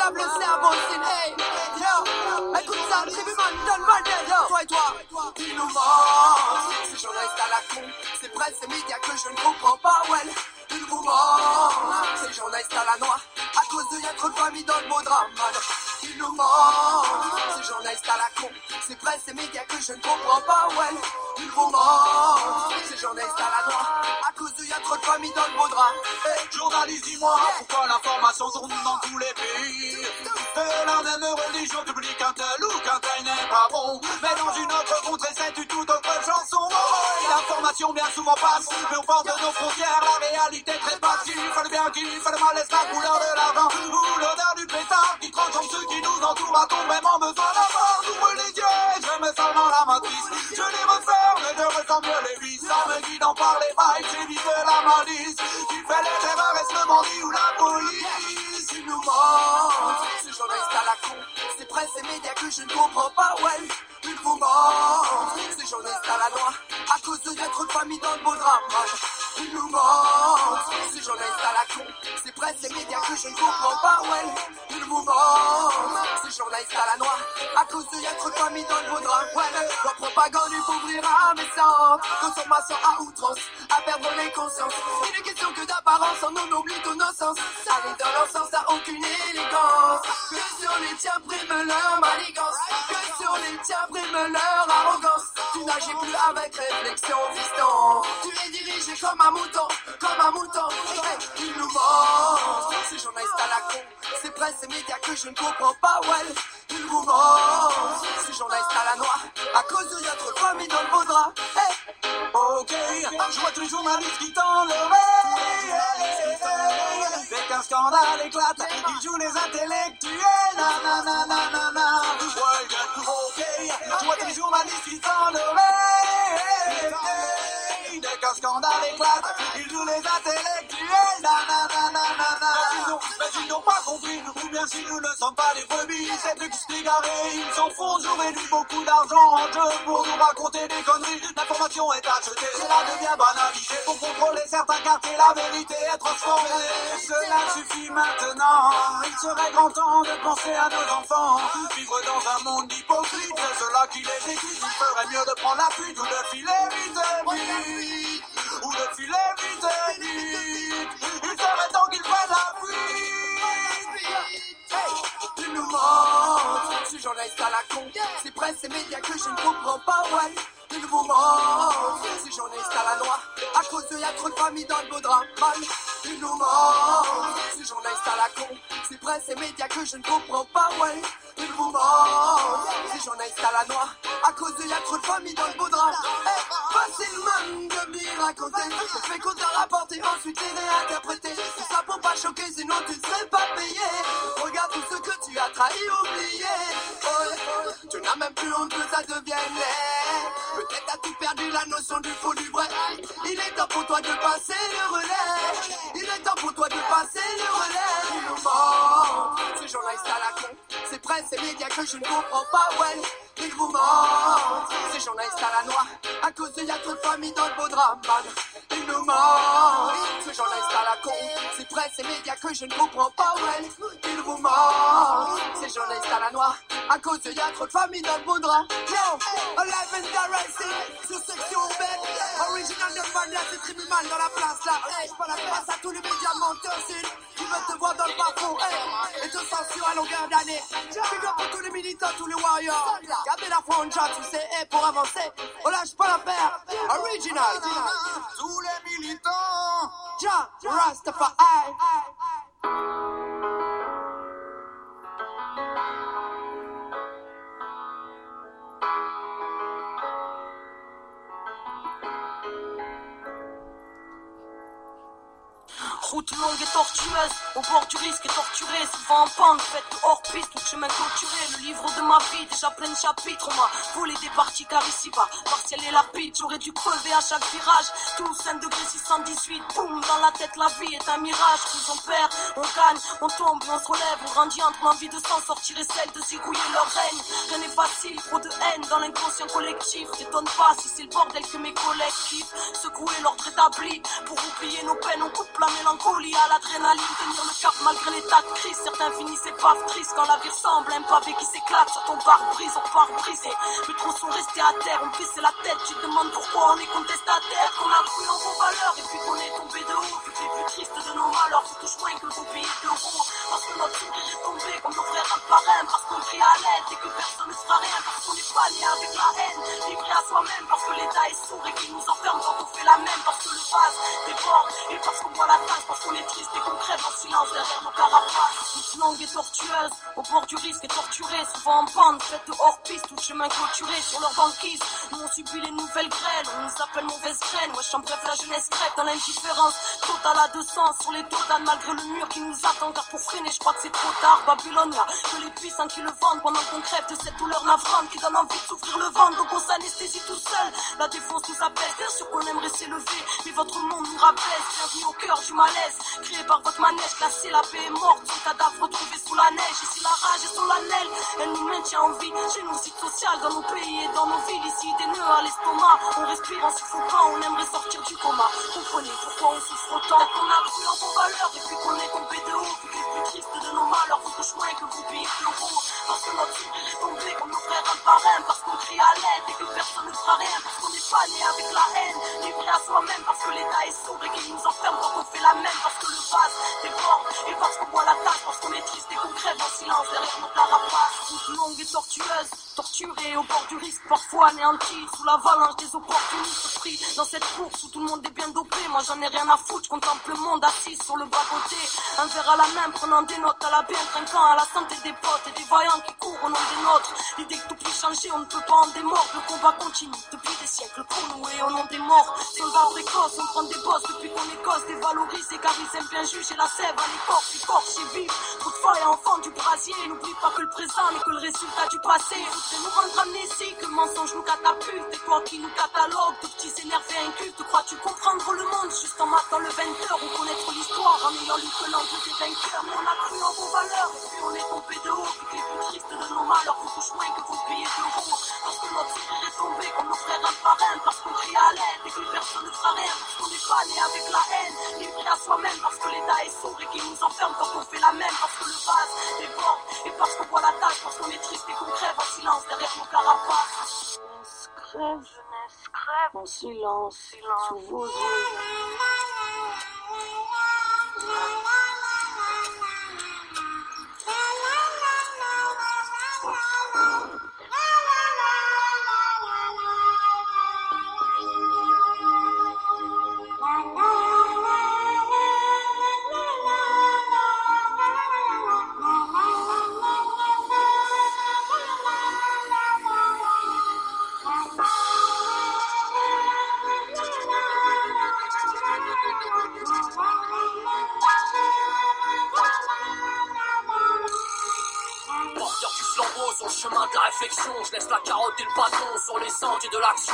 C'est ceux qui te lavent le cerveau, c'est hey, yo, écoute ça, j'ai vu man, donne mal yo, toi et toi, ils nous mentent. Ces journalistes à la con, c'est presse et médias que je ne comprends pas, well, ils vous mentent. Ces journalistes à la noix, à cause de y'a trop de familles dans le mot drame. Ils nous mentent, ces journalistes à la con, c'est presse et médias que je ne comprends pas, well, mentent. Ces journalistes à cause de y'a trop de familles dans le mot drame. Hey, Journaliste, dis-moi pourquoi l'information tourne dans tous les pays? De la même religion, tu oublies qu'un tel ou qu'un tel n'est pas bon. Mais dans une autre contrée, c'est une toute autre chanson. L'information bien souvent passe, mais au bord de nos frontières. La réalité très passive, faut le bien qu'il faut le mal, est la couleur de l'argent Ou l'odeur du pétard qui transforme ceux qui nous entourent A-t-on vraiment besoin d'avoir yeux, et je mets seulement la matrice Je les resserre, je ressens mieux les vis Ça me guide en par les mailles, j'évite la malice Tu fais les erreurs, est-ce le bandit ou la police ils nous mentent. Ces journalistes à la con, c'est presse et médias que je ne comprends pas, ouais. Ils vous mentent. Ces journalistes à la noix, à cause de trop de familles dans le beau drame. Ils nous mentent. Ces journalistes à la con, c'est presse et médias que je ne comprends pas, ouais. Ils vous mentent. Ces journalistes à la noix, à cause de trop de familles dans le beau drame, ouais. Leur propagande, il à mes sens. Consommation à outrance, à perdre les consciences. Il n'est question que d'apparence, on en oublie tous nos sens. Aller dans leur sens n'a aucune élégance. Que sur les tiens prime leur manigance. Que sur les tiens prime leur arrogance. Tu n'agis plus avec réflexion, fiston. Tu es dirigé comme un mouton, comme un mouton. Hey, ils nous mentent. Ces journalistes à la con, ces presse et médias que je ne comprends pas, well. Ils vous mentent. Ces journalistes à la noix, à cause de de familles dans le beau drap. Hey. Ok, je vois tous les journalistes qui tendent l'oreille. qu'un scandale éclate, ils jouent les intellectuels. Nanananana. Ouais, ok, vois des journalistes qui s'enlevent. Dès qu'un scandale éclate, ils jouent les intellectuels. Mais ils n'ont- pas compris, ou bien si nous ne sommes pas des brebis, c'est se dégarés, ils s'en font jour et nuit beaucoup d'argent en jeu pour nous raconter des conneries. L'information est achetée, cela devient banalisé pour contrôler certains quartiers, la vérité est transformée. Cela suffit maintenant, il serait grand temps de penser à nos enfants. Vivre dans un monde hypocrite, mieux de prendre la fuite ou de filer vite vite. Ou de filer vite vite. Il serait temps qu'ils prennent la fuite. Hey, ils nous mentent. Ce journaliste à la con, c'est presse et médias que je ne comprends pas, ouais. Ils vous mentent. Y a trop de familles dans le beau drame. Ils nous mentent. Ces à la con, c'est presse et médias que je ne comprends pas, ouais. Ils vous mentent. Ces journalistes à la noix, à cause a trop de familles dans le beau drame. Hey, facile même de m'y raconter. Je fais qu'on t'a rapporté, ensuite les réinterpréter. Tout ça pour pas choquer, sinon tu ne serais pas payé. Regarde tout ce que tu as trahi, oublié. Tu n'as même plus honte que ça devienne laid. Peut-être as tu perdu la notion du faux. Il est temps pour toi de passer le relais. Il est temps pour toi de passer le relais. Ils nous mentent. Ces journalistes à la c'est presse et médias que je ne comprends pas, ouais. Ils vous mentent. Ces journalistes à la noix, à cause de y a trop de dans le beau drame. Ils nous mentent. Ces journalistes à la con, c'est presse et médias que je ne comprends pas, ouais. Ils vous mentent. Ces journalistes à la noix, à cause de y a trop de dans le beau drame. Yo, alive and directing, sur section bête. Original de Mania, c'est tribunal dans la place là. Hey, pas la place à tous les médias menteurs, c'est qui veulent te voir dans le parcours, et te censurent à longueur d'année. Big up pour tous les militants, tous les warriors. Gardez la foi en chat, tu sais, hey, pour avancer, on lâche pas l'affaire. Original, tous les militants. Ja, Rastafari. Route longue et tortueuse, au bord du risque et torturé, souvent en pente, faite hors piste, tout chemin clôturé. Le livre de ma vie, déjà plein de chapitres, on m'a volé des parties car ici bas, partiel et lapide, j'aurais dû crever à chaque virage. Tous 5 degrés 618, boum, dans la tête, la vie est un mirage. Tous on perd, on gagne, on tombe on se relève, on grandit entre l'envie de s'en sortir et celle de zigouiller leur règne. Rien n'est facile, trop de haine dans l'inconscient collectif. T'étonne pas si c'est le bordel que mes collègues kiffent. Secouer l'ordre établi, pour oublier nos peines, on coupe la mélancolie à l'adrénaline, tenir le cap malgré l'état de crise. Certains finissent épave triste quand la vie ressemble un pavé qui s'éclate sur ton pare-brise, on part brisé. Mais trop sont restés à terre, on baissait la tête. Tu te demandes pourquoi on est contestataire, qu'on a cru en vos valeurs et puis qu'on est tombé de haut. Vu que les plus tristes de nos malheurs se touchent moins que le pays de. Parce que notre sourire est tombé comme nos frères un parrain, parce qu'on crie à l'aide et que personne ne fera rien, parce qu'on est pas lié avec la haine, livré à soi-même, parce que l'État est sourd et qu'il nous enferme quand on fait la même, parce que le vase déborde et parce qu'on voit la tasse, parce qu'on est triste et qu'on crève en silence derrière nos carapaces. Toute longue et tortueuse, au bord du risque et torturée, souvent en bande, faite de hors piste, tout chemin clôturé sur leur banquise. Nous on subit les nouvelles grêles, on nous appelle mauvaise graine. Wesh, en bref, la jeunesse crève dans l'indifférence totale à deux sens sur les totanes, malgré le mur qui nous attend. Car pour freiner, je crois que c'est trop tard. Babylone, là, que les puissants qui le vendent pendant qu'on crève de cette douleur navrante qui donne envie de s'ouvrir le ventre. Donc on s'anesthésie tout seul. La défense nous apaise, bien sûr qu'on aimerait s'élever, mais votre monde nous rabaisse. Bienvenue au cœur du malaise, créé par votre manège, classé, la paix est morte, son cadavre retrouvé sous la neige. Ici la rage est solennelle, elle nous maintient en vie. Génocide social dans nos pays et dans nos villes. Ici des nœuds à l'estomac, on respire en suffoquant, on aimerait sortir du coma. Comprenez pourquoi on souffre autant qu'on a cru en vos valeurs depuis qu'on est tombé de haut. Tristes de nos malheurs vous touchent moins que vous payez l'euro. Parce que notre sourire est tombé comme nos frères un par un. Parce qu'on crie à l'aide et que personne ne fera rien. Parce qu'on n'est pas né avec la haine, livré à soi-même. Parce que l'État est sourd et qu'il nous enferme quand on fait la même. Parce que le vase déborde et parce qu'on voit la tasse. Parce qu'on est triste et qu'on crève en silence derrière nos carapaces. Toute longue et tortueuse, torturée au bord du risque, parfois anéantie. Sous l'avalanche des opportunistes pris dans cette course où tout le monde est bien dopé. Moi moi j'en ai rien à foutre, je contemple le monde assis sur le bas-côté. Un verre à la main, prenant des notes à la bien, trinquant à la santé des potes et des voyants qui courent au nom des nôtres. L'idée que tout puisse changer, on ne peut pas en démordre. Le combat continue depuis des siècles pour nous et au nom des morts. Soldats précoces, on prend des bosses depuis qu'on est gosse, dévalorisés car ils aiment bien juger la sève à l'écorce, écorché vif. Toutefois, et enfant du brasier, n'oublie pas que le présent n'est que le résultat du passé. Voudrait nous rendre amnésiques, le mensonge nous catapulte. Et toi qui nous catalogue, de petits énervés incultes, crois-tu comprendre le monde? Juste en matant le 20h ou connaître l'histoire en ayant lu que l'angle des vainqueurs? On a cru en vos valeurs, et puis on est tombé de haut, de nos malheurs vous touchent moins que vos billets d'euros. Parce que notre frère est tombé comme nos frères un parrain, parce qu'on crie à l'aide et que personne ne fera rien, parce qu'on n'est pas né avec la haine, livré à soi-même, parce que l'État est sombre et qu'il nous enferme quand on fait la même, parce que le vase déborde, et parce qu'on voit la tâche, parce qu'on est triste et qu'on crève en silence derrière nos carapaces. Crève, jeunesse, crève. En silence, silence sous vos yeux. Je laisse la carotte et le bâton sur les sentiers de l'action.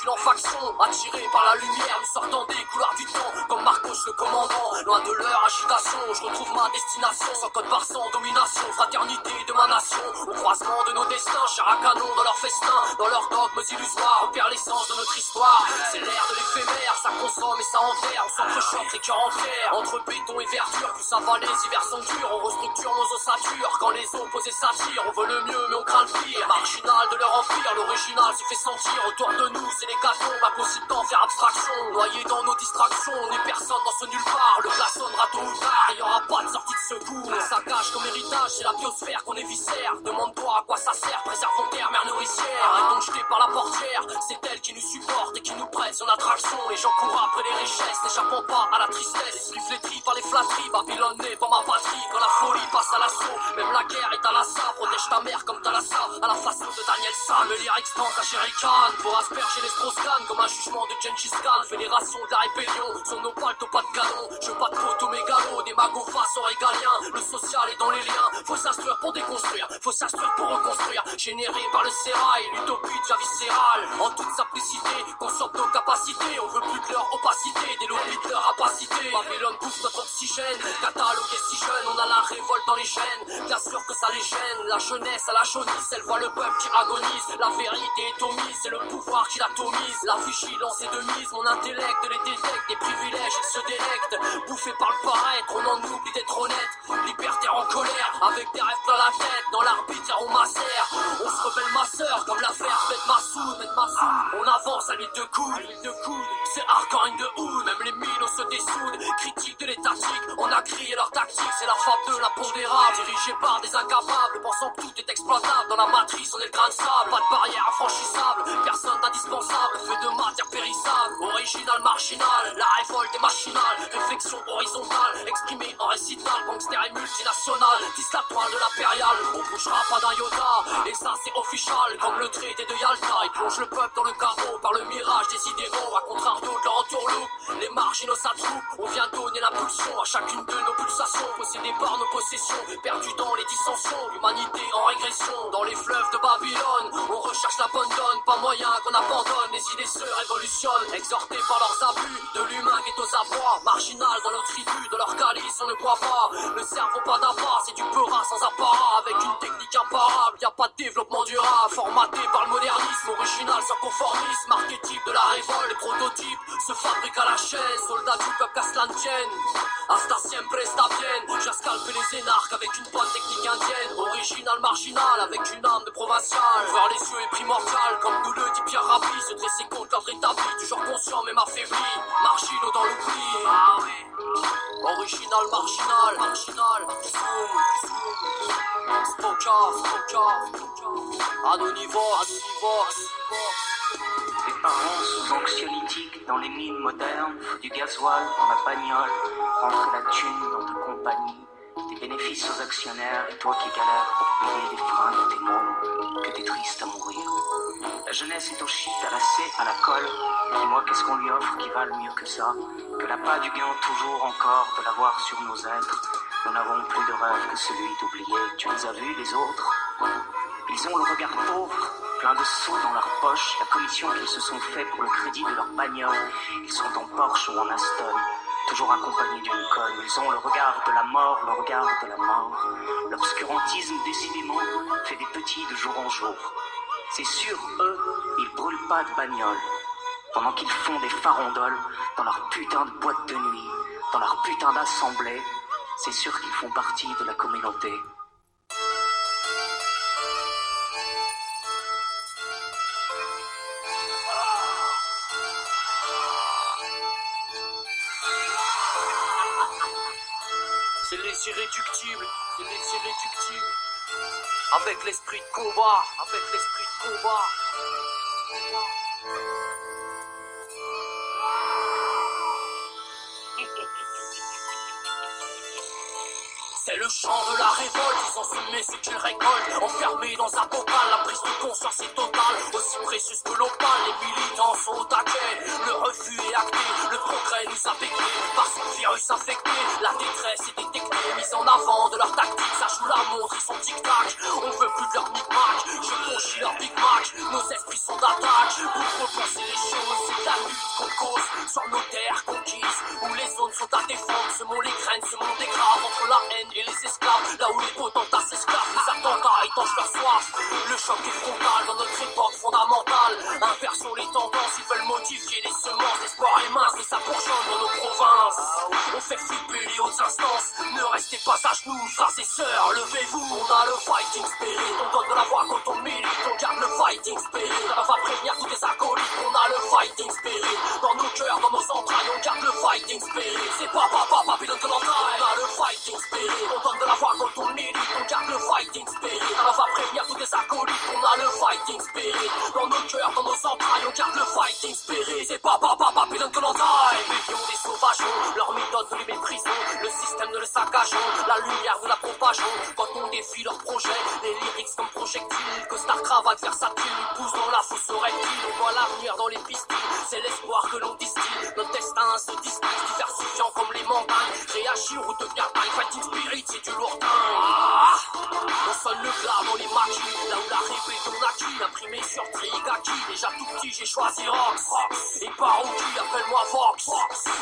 Bousculant faction, attiré par la lumière, nous sortant des couloirs du temps, comme Marcos le commandant. Loin de leur agitation, je retrouve ma destination, sans code barre, sans domination, fraternité de ma nation. Au croisement de nos destins, chair à canon dans leur festin, dans leurs dogmes illusoires, on perd l'essence de notre histoire. C'est l'air de l'éphémère, ça consomme et ça enterre, on s'entrechoque les cœurs en fer. Entre béton et verdure, plus ça va, les hivers sont durs, on restructure nos ossatures. Quand les opposés s'attirent, on veut le mieux mais on craint le pire. Marginal de leur empire, l'original se fait sentir autour de nous, les gâteaux, impossible d'en faire abstraction. Noyé dans nos distractions, on est personne dans ce nulle part. Le glace sonnera tôt ou tard, y aura pas de sortie de secours. On saccage comme héritage, c'est la biosphère qu'on éviscère. Demande-toi à quoi ça sert, préservons terre, mère nourricière. Arrêtons jeter par la portière, c'est elle qui nous supporte et qui nous prête son attraction. Les gens courent après les richesses, n'échappant pas à la tristesse. Esprit flétri par les flatteries, Babylone n'est pas ma patrie. Quand la folie passe à l'assaut, même la guerre est à l'assaut. Protège ta mère comme t'as la à la façon de Daniel San. Le lyric tente à Sherry Khan pour asperger les Comme un jugement de Gengis Khan. Fédération de la rébellion, son opale pas de canon. Je pas de photo mégalo, des magos face aux régaliens. Le social est dans les liens, faut s'instruire pour déconstruire, faut s'instruire pour reconstruire. Généré par le sérail, l'utopie la viscérale. En toute simplicité, consomme nos capacités. On veut plus de leur opacité, des lobbies de leur rapacité. Babylone bouffe notre oxygène, catalogué si jeune, on a la révolte dans les chaînes. Bien sûr que ça les gêne, la jeunesse à la jaunisse, elle voit le peuple qui agonise. La vérité est omise, c'est le pouvoir qui l'atomise. La vigilance est de mise, mon intellect les détecte, des privilèges se délectent. Bouffé par le paraître, on en oublie d'être honnête. Libertaire en colère, avec des rêves dans la tête, dans l'arbitre on macère. On se rebelle ma sœur, comme l'affaire Bête Massoud, Bête Massoud. On avance à l'huile de coude, de. C'est hardcore de hood, même les mines on se dessoudent. Critique de l'étatique, on a crié leur tactique, c'est la fable de l'impondérable. Dirigé par des incapables, pensant que tout est exploitable. Dans la matrice, on est le grain de sable, pas de barrière de matière périssable. Original, marginal, la révolte est machinale. Réflexion horizontale, exprimée en récital. Gangster et multinational, tisse la toile de l'impérial. On bougera pas d'un iota, et ça c'est official. Comme le traité de Yalta, il plonge le peuple dans le chaos par le mirage des idéaux. À contrario de leur entourloupe, les marginaux s'attroupent. On vient donner à chacune de nos pulsations. Possédées par nos possessions, perdues dans les dissensions. L'humanité en régression, dans les fleuves de Babylone. On recherche la bonne donne, pas moyen qu'on abandonne. Les idées se révolutionnent, exhortés par leurs abus. De l'humain qui est aux abois, marginal dans nos tribus, de leur calice on ne boit pas. Le cerveau pas d'appât, c'est du peurat sans apparat. Avec une technique imparable, y a pas de développement durable. Formaté par le modernisme, original sans conformisme. Archétype de la révolte, les prototypes se fabriquent à la chaîne. Soldats du peuple qu'à cela ne tienne. Hasta siempre bien. J'ai scalpé les énarques avec une bonne technique indienne. Original, marginal, avec une âme de provincial. Voir les yeux est primordial, comme nous le dit Pierre Rabhi. Se dresser contre l'ordre établi, toujours conscient même affaibli. Marginaux dans l'oubli. Ah oui. Original, marginal, marginal. Zoom, zoom. Spoka, spoka. Anonymous, anonymous. Parents sous anxiolytiques dans les mines modernes, du gasoil dans la bagnole, rentrer la thune dans ta compagnie, des bénéfices aux actionnaires et toi qui galères pour payer des fringues tes mômes, que t'es triste à mourir. La jeunesse est au shit, à la C, à la colle. Dis-moi qu'est-ce qu'on lui offre qui valent mieux que ça? Que l'appât du gain toujours encore de l'avoir sur nos êtres. Nous n'avons plus de rêve que celui d'oublier. Tu les as vus, les autres? Ils ont le regard pauvre, plein de sous dans leur poche, la commission qu'ils se sont fait pour le crédit de leur bagnole. Ils sont en Porsche ou en Aston, toujours accompagnés d'une conne. Ils ont le regard de la mort, le regard de la mort. L'obscurantisme, décidément, fait des petits de jour en jour. C'est sûr, eux, ils brûlent pas de bagnole. Pendant qu'ils font des farondoles dans leur putain de boîte de nuit, dans leur putain d'assemblée, c'est sûr qu'ils font partie de la communauté. Avec l'esprit de combat, avec l'esprit de combat. C'est le chant de la révolte, ont fumé ce qu'ils récoltent. Enfermés dans un bocal, la prise de conscience est totale. Aussi précieuse que l'opale, les militants sont au. Le refus est acté, le progrès nous a becqués. Par ce virus infecté, la détresse est détectée. Mise en avant de leur tactique, ça joue la montre, ils sont tic-tac. On veut plus de leur micmac, je conchis leur Big Mac. Nos esprits sont d'attaque, pour repenser les choses, c'est la lutte qu'on cause. Sur nos terres conquises, où les zones sont à défendre. Semons les graines, semons des graves entre la haine et les esclaves. Là où les potentats attentats étanchent leur soif. Le choc est frontal dans notre époque fondamentale. Inversons les tendances, ils veulent modifier les semences. L'espoir est mince, et ça bourgeonne dans nos provinces. On fait flipper les hautes instances. Ne restez pas à genoux, frères et sœurs, levez-vous. On a le fighting spirit, on donne de la voix quand on milite. On garde le fighting spirit, on va prévenir tous les acolytes. On a le fighting spirit, dans nos cœurs, dans nos entrailles. On garde le fighting spirit. C'est pas papa, Babylone que l'entaille. On a le fighting spirit, on donne de la voix quand on milite. On garde le fighting spirit, on va prévenir tous les acolytes. On a le fighting spirit, dans nos cœurs, dans nos entrailles. On garde le fighting spirit. C'est pas papa, Babylone que l'entaille. Millions des sauvageons, leur méthode nous les méprisons. Le système ne le saccageons, la lumière nous la propageons. Quand on défie leurs projets, les lyrics comme projectiles. Que Star cravate versatile, pousse dans la fosse reptile. On voit l'avenir dans les pistils, c'est l'espoir que l'on distille. Notre destin se distingue, diversifiant comme les montagnes. Réagir ou devenir dingue, fighting spirit, c'est du lourd Ah le glas dans les maquis, là où la répétition naquit, imprimé sur Trigaki. Déjà tout petit, j'ai choisi Rox. Et pas Rookie, appelle-moi Vox.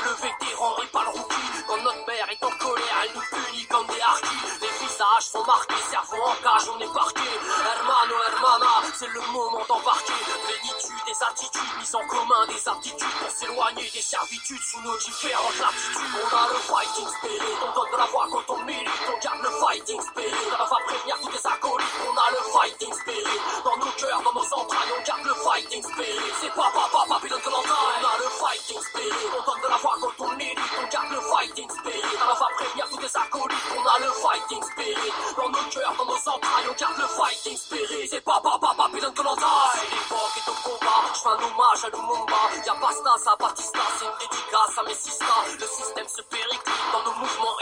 Le vétéran et pas le rookie. Quand notre mère est en colère, elle nous punit comme des harkis. Les visages sont marqués, cerveau en cage, on est parqué. Hermano, hermana, c'est le moment d'embarquer. Plénitude des attitudes, mise en commun des aptitudes pour s'éloigner des servitudes sous nos différentes latitudes. On a le fighting spirit, on donne la voix quand on milite, on garde le fighting spirit. On va prévenir tous les acolytes, on a le fighting spirit. Dans nos cœurs, dans nos entrailles, on garde le fighting spirit. C'est pas papa, Babylone que l'entaille. On a le fighting spirit, on donne de la voix quand on milite, on garde le fighting spirit. On va prévenir tous les acolytes, on a le fighting spirit. Dans nos cœurs, dans nos entrailles, on garde le fighting spirit. C'est pas papa, Babylone que l'entaille. L'époque est au combat, je fais un hommage à Lumumba. Y'a Bastas à Batista, c'est une dédicace à Messista. Le système se périclite dans nos mouvements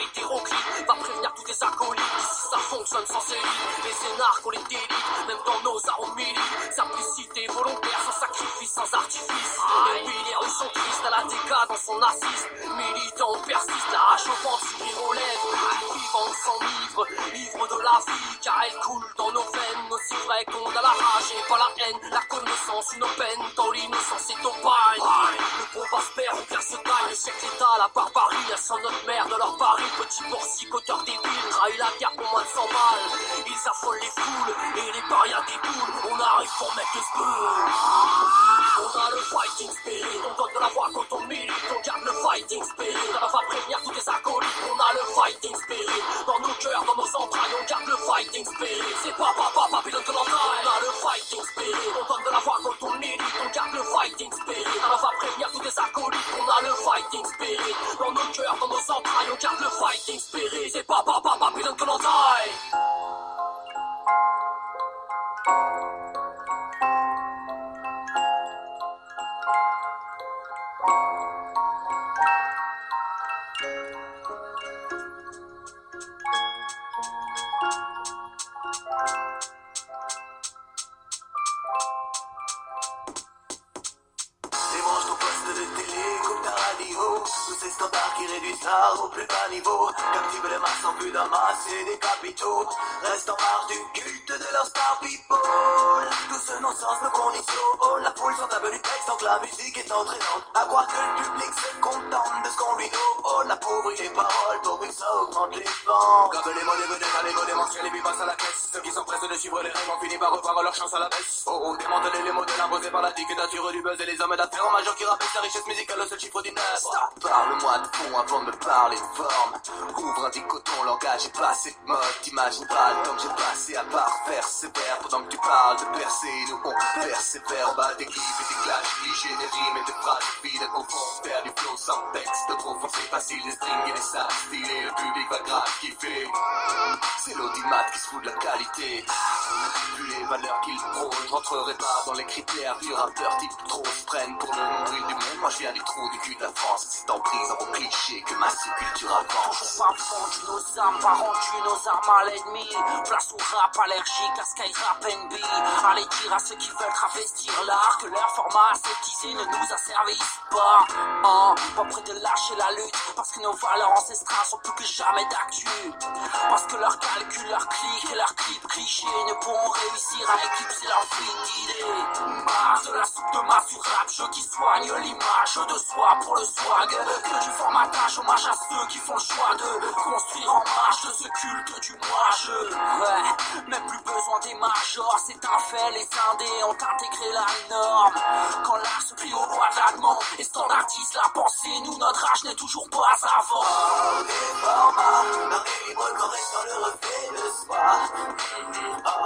Les énarques, on les délite, même dans nos armes milites. Simplicité volontaire, sans sacrifice, sans artifice. Les oui, les rues sont tristes, à la décadence on assiste. Militants, on persiste, la hache au ventre, sourire aux lèvres. Vivant, s'enivre, livre de la vie, car elle coule dans nos veines. Aussi vrai qu'on a la rage et pas la haine. La connaissance, une peine, tant l'innocence est au bail. Le combat se perd, on perd se. Le siècle état, la barbarie, à sans notre mère de leur pari. Petit boursicoteur débile, trahi la guerre pour moins de 100 balles. Ils affolent les foules et les parias déboulent. On arrive pour mettre le spur. On a le fighting spirit, on donne de la voix quand on milite, on garde le fighting spirit. On va prévenir tous les acolytes, on a le fighting spirit. Dans nos cœurs, dans nos entrailles, on garde le fighting spirit. C'est pas papa, Babylone que l'entaille. On a le fighting spirit, on donne de la voix quand acolytes, a le fighting spirit. Dans nos cœurs, dans nos entrailles, on garde le fighting spirit. C'est pas papa, Babylone que l'entaille. Tous ces standards qui réduisent l'art au plus bas niveau. Captivent les masses en vue d'amasser des capitaux. Restent en marge du culte de leur star people. Tout ce non-sens me conditionne La foule sont du texte donc la musique est entraînante. À croire que le public se contente de ce qu'on lui donne La pauvre les paroles pour que ça augmente les ventes. Comme les mots des vedettes à l'ego démensuel et puis passent à la caisse. Ceux qui s'empressent de suivre les règles ont fini par revoir leur chance à la baisse. Oh oh, démanteler les modèles imposés par la dictature du buzz et les hommes d'affaires. En major qui rappellent sa richesse musicale au seul chiffre du neuf parle-moi de fond avant de me parler de forme. Ouvre un dicoton, langage et passé de mode. T'imagines pas le temps que j'ai passé à part faire ces vers Pendant que tu parles de percer, nous on persévère Bas des clips et des clashs, rimes et des phrases vides. Au fond, faire du flow sans texte. Trop fond, c'est facile, les strings et les sacs stylés Le public va grave kiffer C'est l'audimat qui se fout de la qualité Vu les valeurs qu'il prône, je rentrerai pas dans les critères du rappeur type trop se prennent pour le nombril du monde. Moi je viens du trou du cul de la France, c'est en prise en cliché que ma subculture avance. Toujours pas vendu nos armes, pas rendu nos armes à l'ennemi. Place au rap allergique, à Sky Rap NB. Allez dire à ceux qui veulent travestir l'art que leur format aseptisé ne nous asservisse pas. Hein, pas prêt de lâcher la lutte, parce que nos valeurs ancestrales sont plus que jamais d'actu. Parce que leurs calculs, leurs clics et leurs clips clichés ne pourront réussir à éclipser leur fluide d'idées. Marre de la soupe de masse du rap, jeu qui soigne l'image de soi pour le swag. Que du formatage, hommage à ceux qui font le choix de construire en marche de ce culte du moi-je. Ouais, même plus besoin des majors, c'est un fait, les indés ont intégré la norme. Quand l'art se plie aux lois de la demande et standardise la pensée, nous, notre âge n'est toujours pas avant. Oh, des formats, le reflet de soi. Hors des schémas qui confondent, moins ceux qui se plient aux normes, nous savons qui nous sommes. Oh,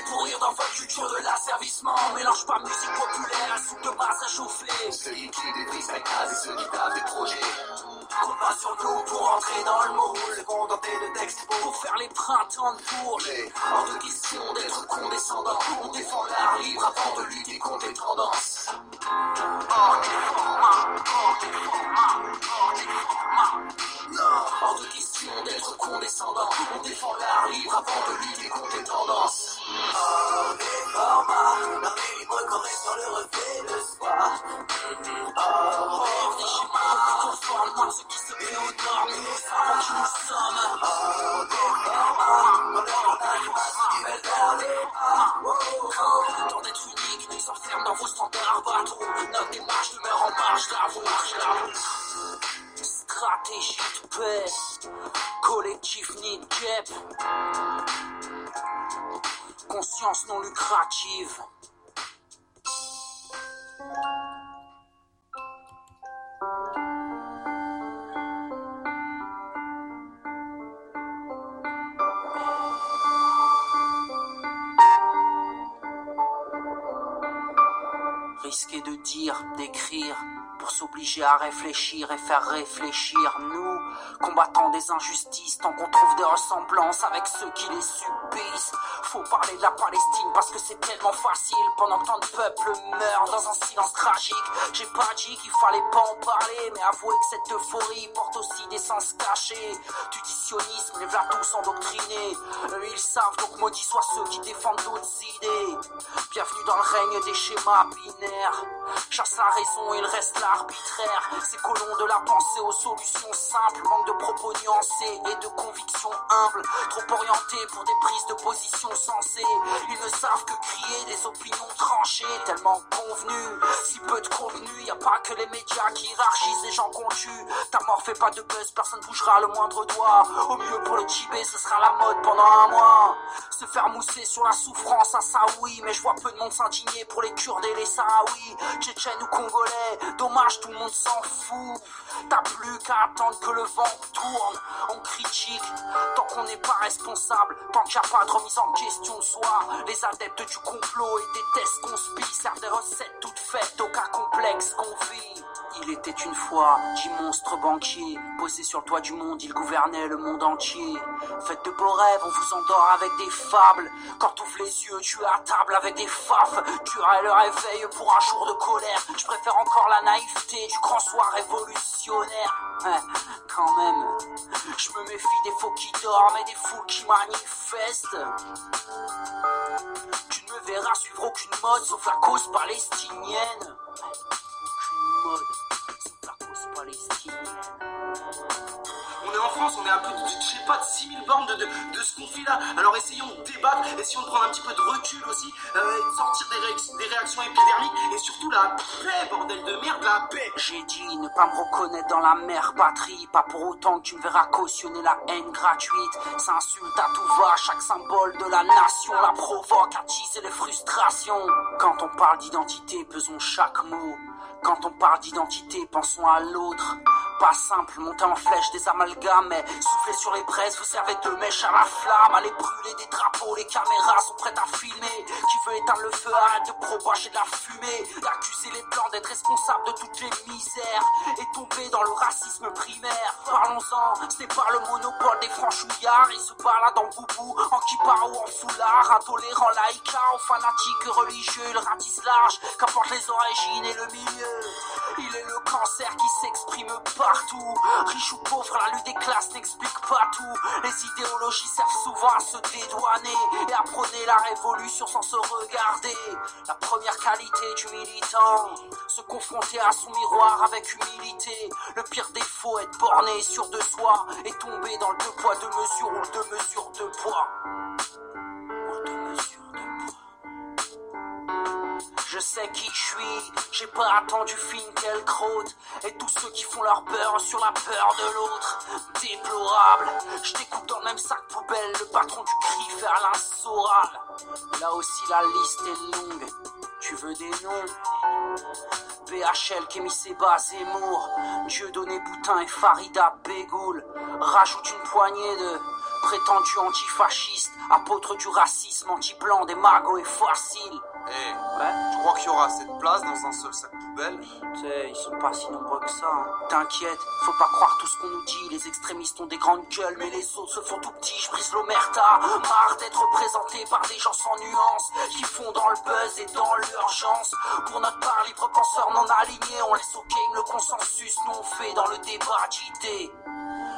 dans pour pourrir dans votre culture de l'asservissement. Mélange pas musique populaire, soupe de masse à chauffer. Ceux qui crient des freestyles et ceux qui tapent des projets. Compte pas sur nous pour entrer dans le moule. Se contenter de textes Pour faire les printemps de Bourges. Hors de question d'être condescendant. On défend l'art libre avant de lutter contre les tendances. Hors des formats, hors des formats, hors des formats. Non, hors de question d'être condescendant. On défend l'art libre avant de lutter contre les tendances. Des pour s'obliger à réfléchir et faire réfléchir nous, combattants des injustices, tant qu'on trouve des ressemblances avec ceux qui les subissent. Faut parler de la Palestine parce que c'est tellement facile pendant que tant de peuples meurent dans un silence tragique. J'ai pas dit qu'il fallait pas en parler, mais avouez que cette euphorie porte aussi des sens cachés. Du sionisme, les v'là tous endoctrinés. Eux ils savent donc maudits soient ceux qui défendent d'autres idées. Bienvenue dans le règne des schémas binaires. Chasse la raison, il reste l'arbitraire. Ces colons de la pensée aux solutions simples, manque de propos nuancés et de convictions humbles. Trop orientés pour des prises de position Ils ne savent que crier des opinions tranchées, tellement convenues. Si peu de contenu, y a pas que les médias qui hiérarchisent les gens qu'on tue. Ta mort fait pas de buzz, personne bougera le moindre doigt. Au mieux pour le Tibet, ce sera la mode pendant un mois. Se faire mousser sur la souffrance, à ça oui, mais je vois peu de monde s'indigner pour les Kurdes et les Sahraouis. Tchétchènes ou Congolais, dommage tout le monde s'en fout. T'as plus qu'à attendre que le vent tourne. On critique tant qu'on n'est pas responsable, tant qu'il n'y a pas de remise en question soi. Les adeptes du complot et des tests conspi servent des recettes toutes faites au cas complexe qu'on vit. Il était une fois, dit monstre banquier, posé sur le toit du monde, il gouvernait le monde entier. Faites de beaux rêves, on vous endort avec des fables. Quand ouvres les yeux, tu es à table avec des fafs. Tu aurais le réveil pour un jour de colère. Je préfère encore la naïveté du grand soir révolutionnaire. Quand même, je me méfie des faux qui dorment et des fous qui manifestent. Tu ne me verras suivre aucune mode sauf la cause palestinienne. Aucune mode On est à plus de, je sais pas, de 6000 bornes de, de, ce qu'on fait là. Alors essayons de débattre, essayons de prendre un petit peu de recul aussi, euh, sortir des, réac- des réactions épidermiques, et surtout la paix, bordel de merde, la paix. J'ai dit ne pas me reconnaître dans la mère patrie, pas pour autant que tu me verras cautionner la haine gratuite. Ça insulte à tout va, chaque symbole de la nation la provoque, attise les frustrations. Quand on parle d'identité, pesons chaque mot. Quand on parle d'identité, pensons à l'autre. Pas simple, monter en flèche des amalgames, mais souffler sur les braises, vous servez de mèche à la flamme, allez brûler des drapeaux, les caméras sont prêtes à filmer. Qui veut éteindre le feu, arrête de propager de la fumée, d'accuser les blancs d'être responsables de toutes les misères, et tomber dans le racisme primaire. Parlons-en, ce n'est pas le monopole des franchouillards, ils se baladent en boubou, en kippa ou en foulard, intolérant laïca aux fanatiques religieux, ils ratissent large, qu'importe les origines et le milieu. Il est le cancer qui s'exprime partout. Riche ou pauvre, la lutte des classes n'explique pas tout. Les idéologies servent souvent à se dédouaner et à prôner la révolution sans se regarder. La première qualité du militant, se confronter à son miroir avec humilité. Le pire défaut, être borné sûr de soi et tomber dans le deux poids deux mesures ou le deux mesures deux poids. Sais qui je suis, j'ai pas attendu Finkielkraut et tous ceux qui font leur beurre sur la peur de l'autre. Déplorable, je découpe dans le même sac poubelle le patron du cri fait Alain Soral. Là aussi la liste est longue, tu veux des noms? BHL, Kémy Seba, Zemmour, Dieudonné Boutin et Farida Bégoul. Rajoute une poignée de prétendus antifascistes, apôtres du racisme, anti-blanc, des magots et fossiles. Eh, tu crois qu'il y aura assez de place dans un seul sac poubelle? Tu sais, ils sont pas si nombreux que ça. hein. T'inquiète, faut pas croire tout ce qu'on nous dit. Les extrémistes ont des grandes gueules, mais les autres se font tout petits. Je brise l'omerta, marre d'être représenté par des gens sans nuance, qui font dans le buzz et dans Pour notre part, libre penseur non aligné, on laisse au game le consensus, nous on fait dans le débat d'idées.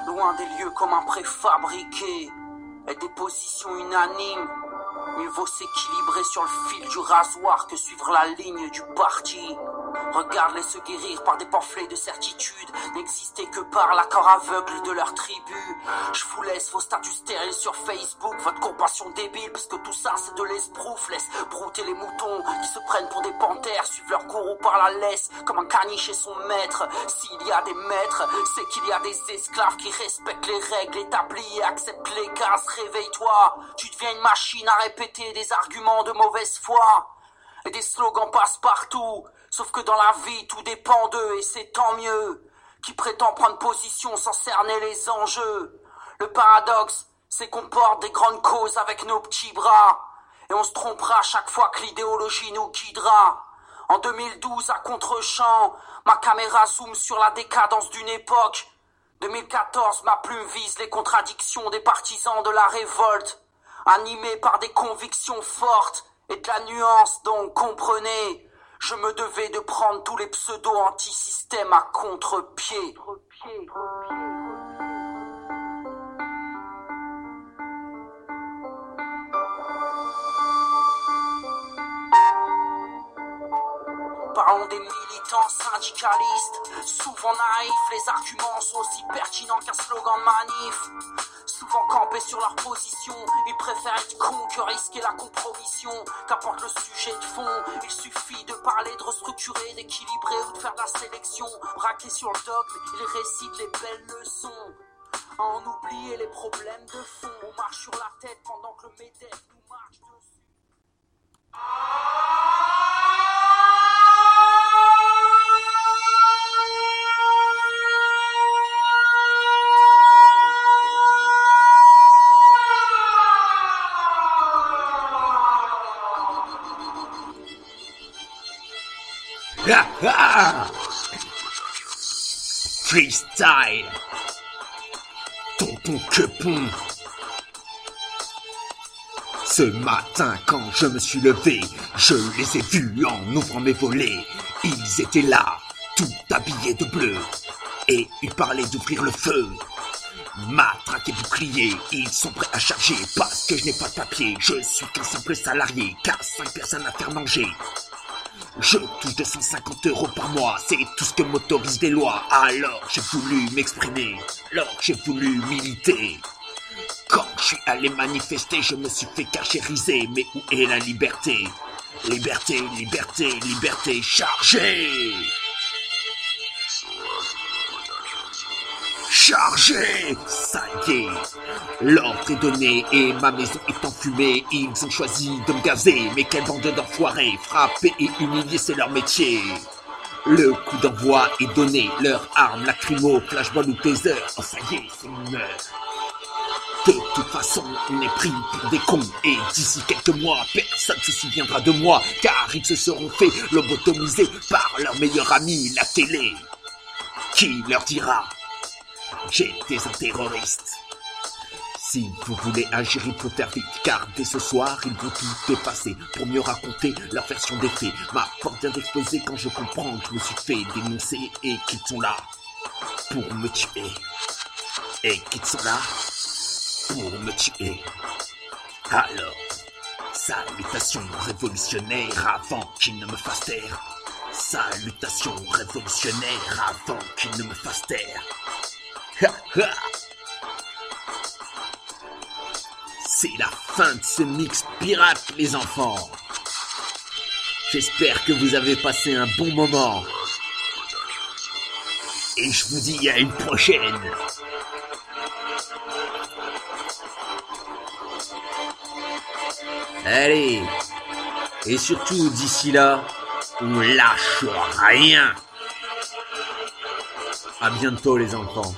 Loin des lieux comme un préfabriqué et des positions unanimes. Mieux vaut s'équilibrer sur le fil du rasoir que suivre la ligne du parti. Regarde-les se guérir par des pamphlets de certitude, n'exister que par l'accord aveugle de leur tribu. Je vous laisse vos statuts stériles sur Facebook, votre compassion débile, parce que tout ça c'est de l'esbrouf. Laisse brouter les moutons qui se prennent pour des panthères, suivent leur gourou par la laisse, comme un caniche chez son maître. S'il y a des maîtres, c'est qu'il y a des esclaves qui respectent les règles établies et acceptent les cases. Réveille-toi, tu deviens une machine à répéter des arguments de mauvaise foi. Et des slogans passent partout, sauf que dans la vie tout dépend d'eux et c'est tant mieux. Qui prétend prendre position sans cerner les enjeux. Le paradoxe, c'est qu'on porte des grandes causes avec nos petits bras. Et on se trompera chaque fois que l'idéologie nous guidera. En 2012, à contre-champ, ma caméra zoome sur la décadence d'une époque. 2014, ma plume vise les contradictions des partisans de la révolte. Animé par des convictions fortes et de la nuance, donc comprenez, je me devais de prendre tous les pseudos anti-systèmes à contre-pied. Parlons des militants syndicalistes, souvent naïfs, les arguments sont aussi pertinents qu'un slogan de manif. Souvent campés sur leur position, ils préfèrent être cons que risquer la compromission. Qu'importe le sujet de fond, il suffit de parler, de restructurer, d'équilibrer ou de faire de la sélection. Braqués sur le dogme, ils récitent les belles leçons. En oublier les problèmes de fond, on marche sur la tête pendant que le MEDEF nous marche dessus. Ha, ha. Freestyle. Tonton Quepon. Ce matin, quand je me suis levé, je les ai vus en ouvrant mes volets. Ils étaient là, tout habillés de bleu. Et ils parlaient d'ouvrir le feu. Matraque et bouclier, ils sont prêts à charger parce que je n'ai pas de papier. Je suis qu'un simple salarié, car cinq personnes à faire manger. Je touche 250 euros par mois, c'est tout ce que m'autorisent les lois. Alors j'ai voulu m'exprimer, alors j'ai voulu militer. Quand je suis allé manifester, je me suis fait cachériser. Mais où est la liberté? Liberté, liberté, liberté, chargée Chargé Ça y est L'ordre est donné et ma maison est enfumée. Ils ont choisi de me gazer, mais quelle bande d'enfoirés Frapper et humilier, c'est leur métier. Le coup d'envoi est donné, leur arme, lacrymo, flashball ou taser. Oh ça y est, c'est une. De toute façon, on est pris pour des cons et d'ici quelques mois, personne ne se souviendra de moi car ils se seront fait lobotomiser par leur meilleur ami, la télé. Qui leur dira J'étais un terroriste. Si vous voulez agir, il faut faire vite, car dès ce soir, ils vont tout dépasser pour mieux raconter leur version des faits. Ma porte vient d'exploser quand je comprends que je me suis fait dénoncer et qu'ils sont là pour me tuer. Et qu'ils sont là pour me tuer. Alors, salutations révolutionnaires avant qu'ils ne me fassent taire. Salutations révolutionnaires avant qu'ils ne me fassent taire. C'est la fin de ce mix pirate, les enfants. J'espère que vous avez passé un bon moment. Et je vous dis à une prochaine. Allez. Et surtout, d'ici là, on lâche rien. À bientôt, les enfants.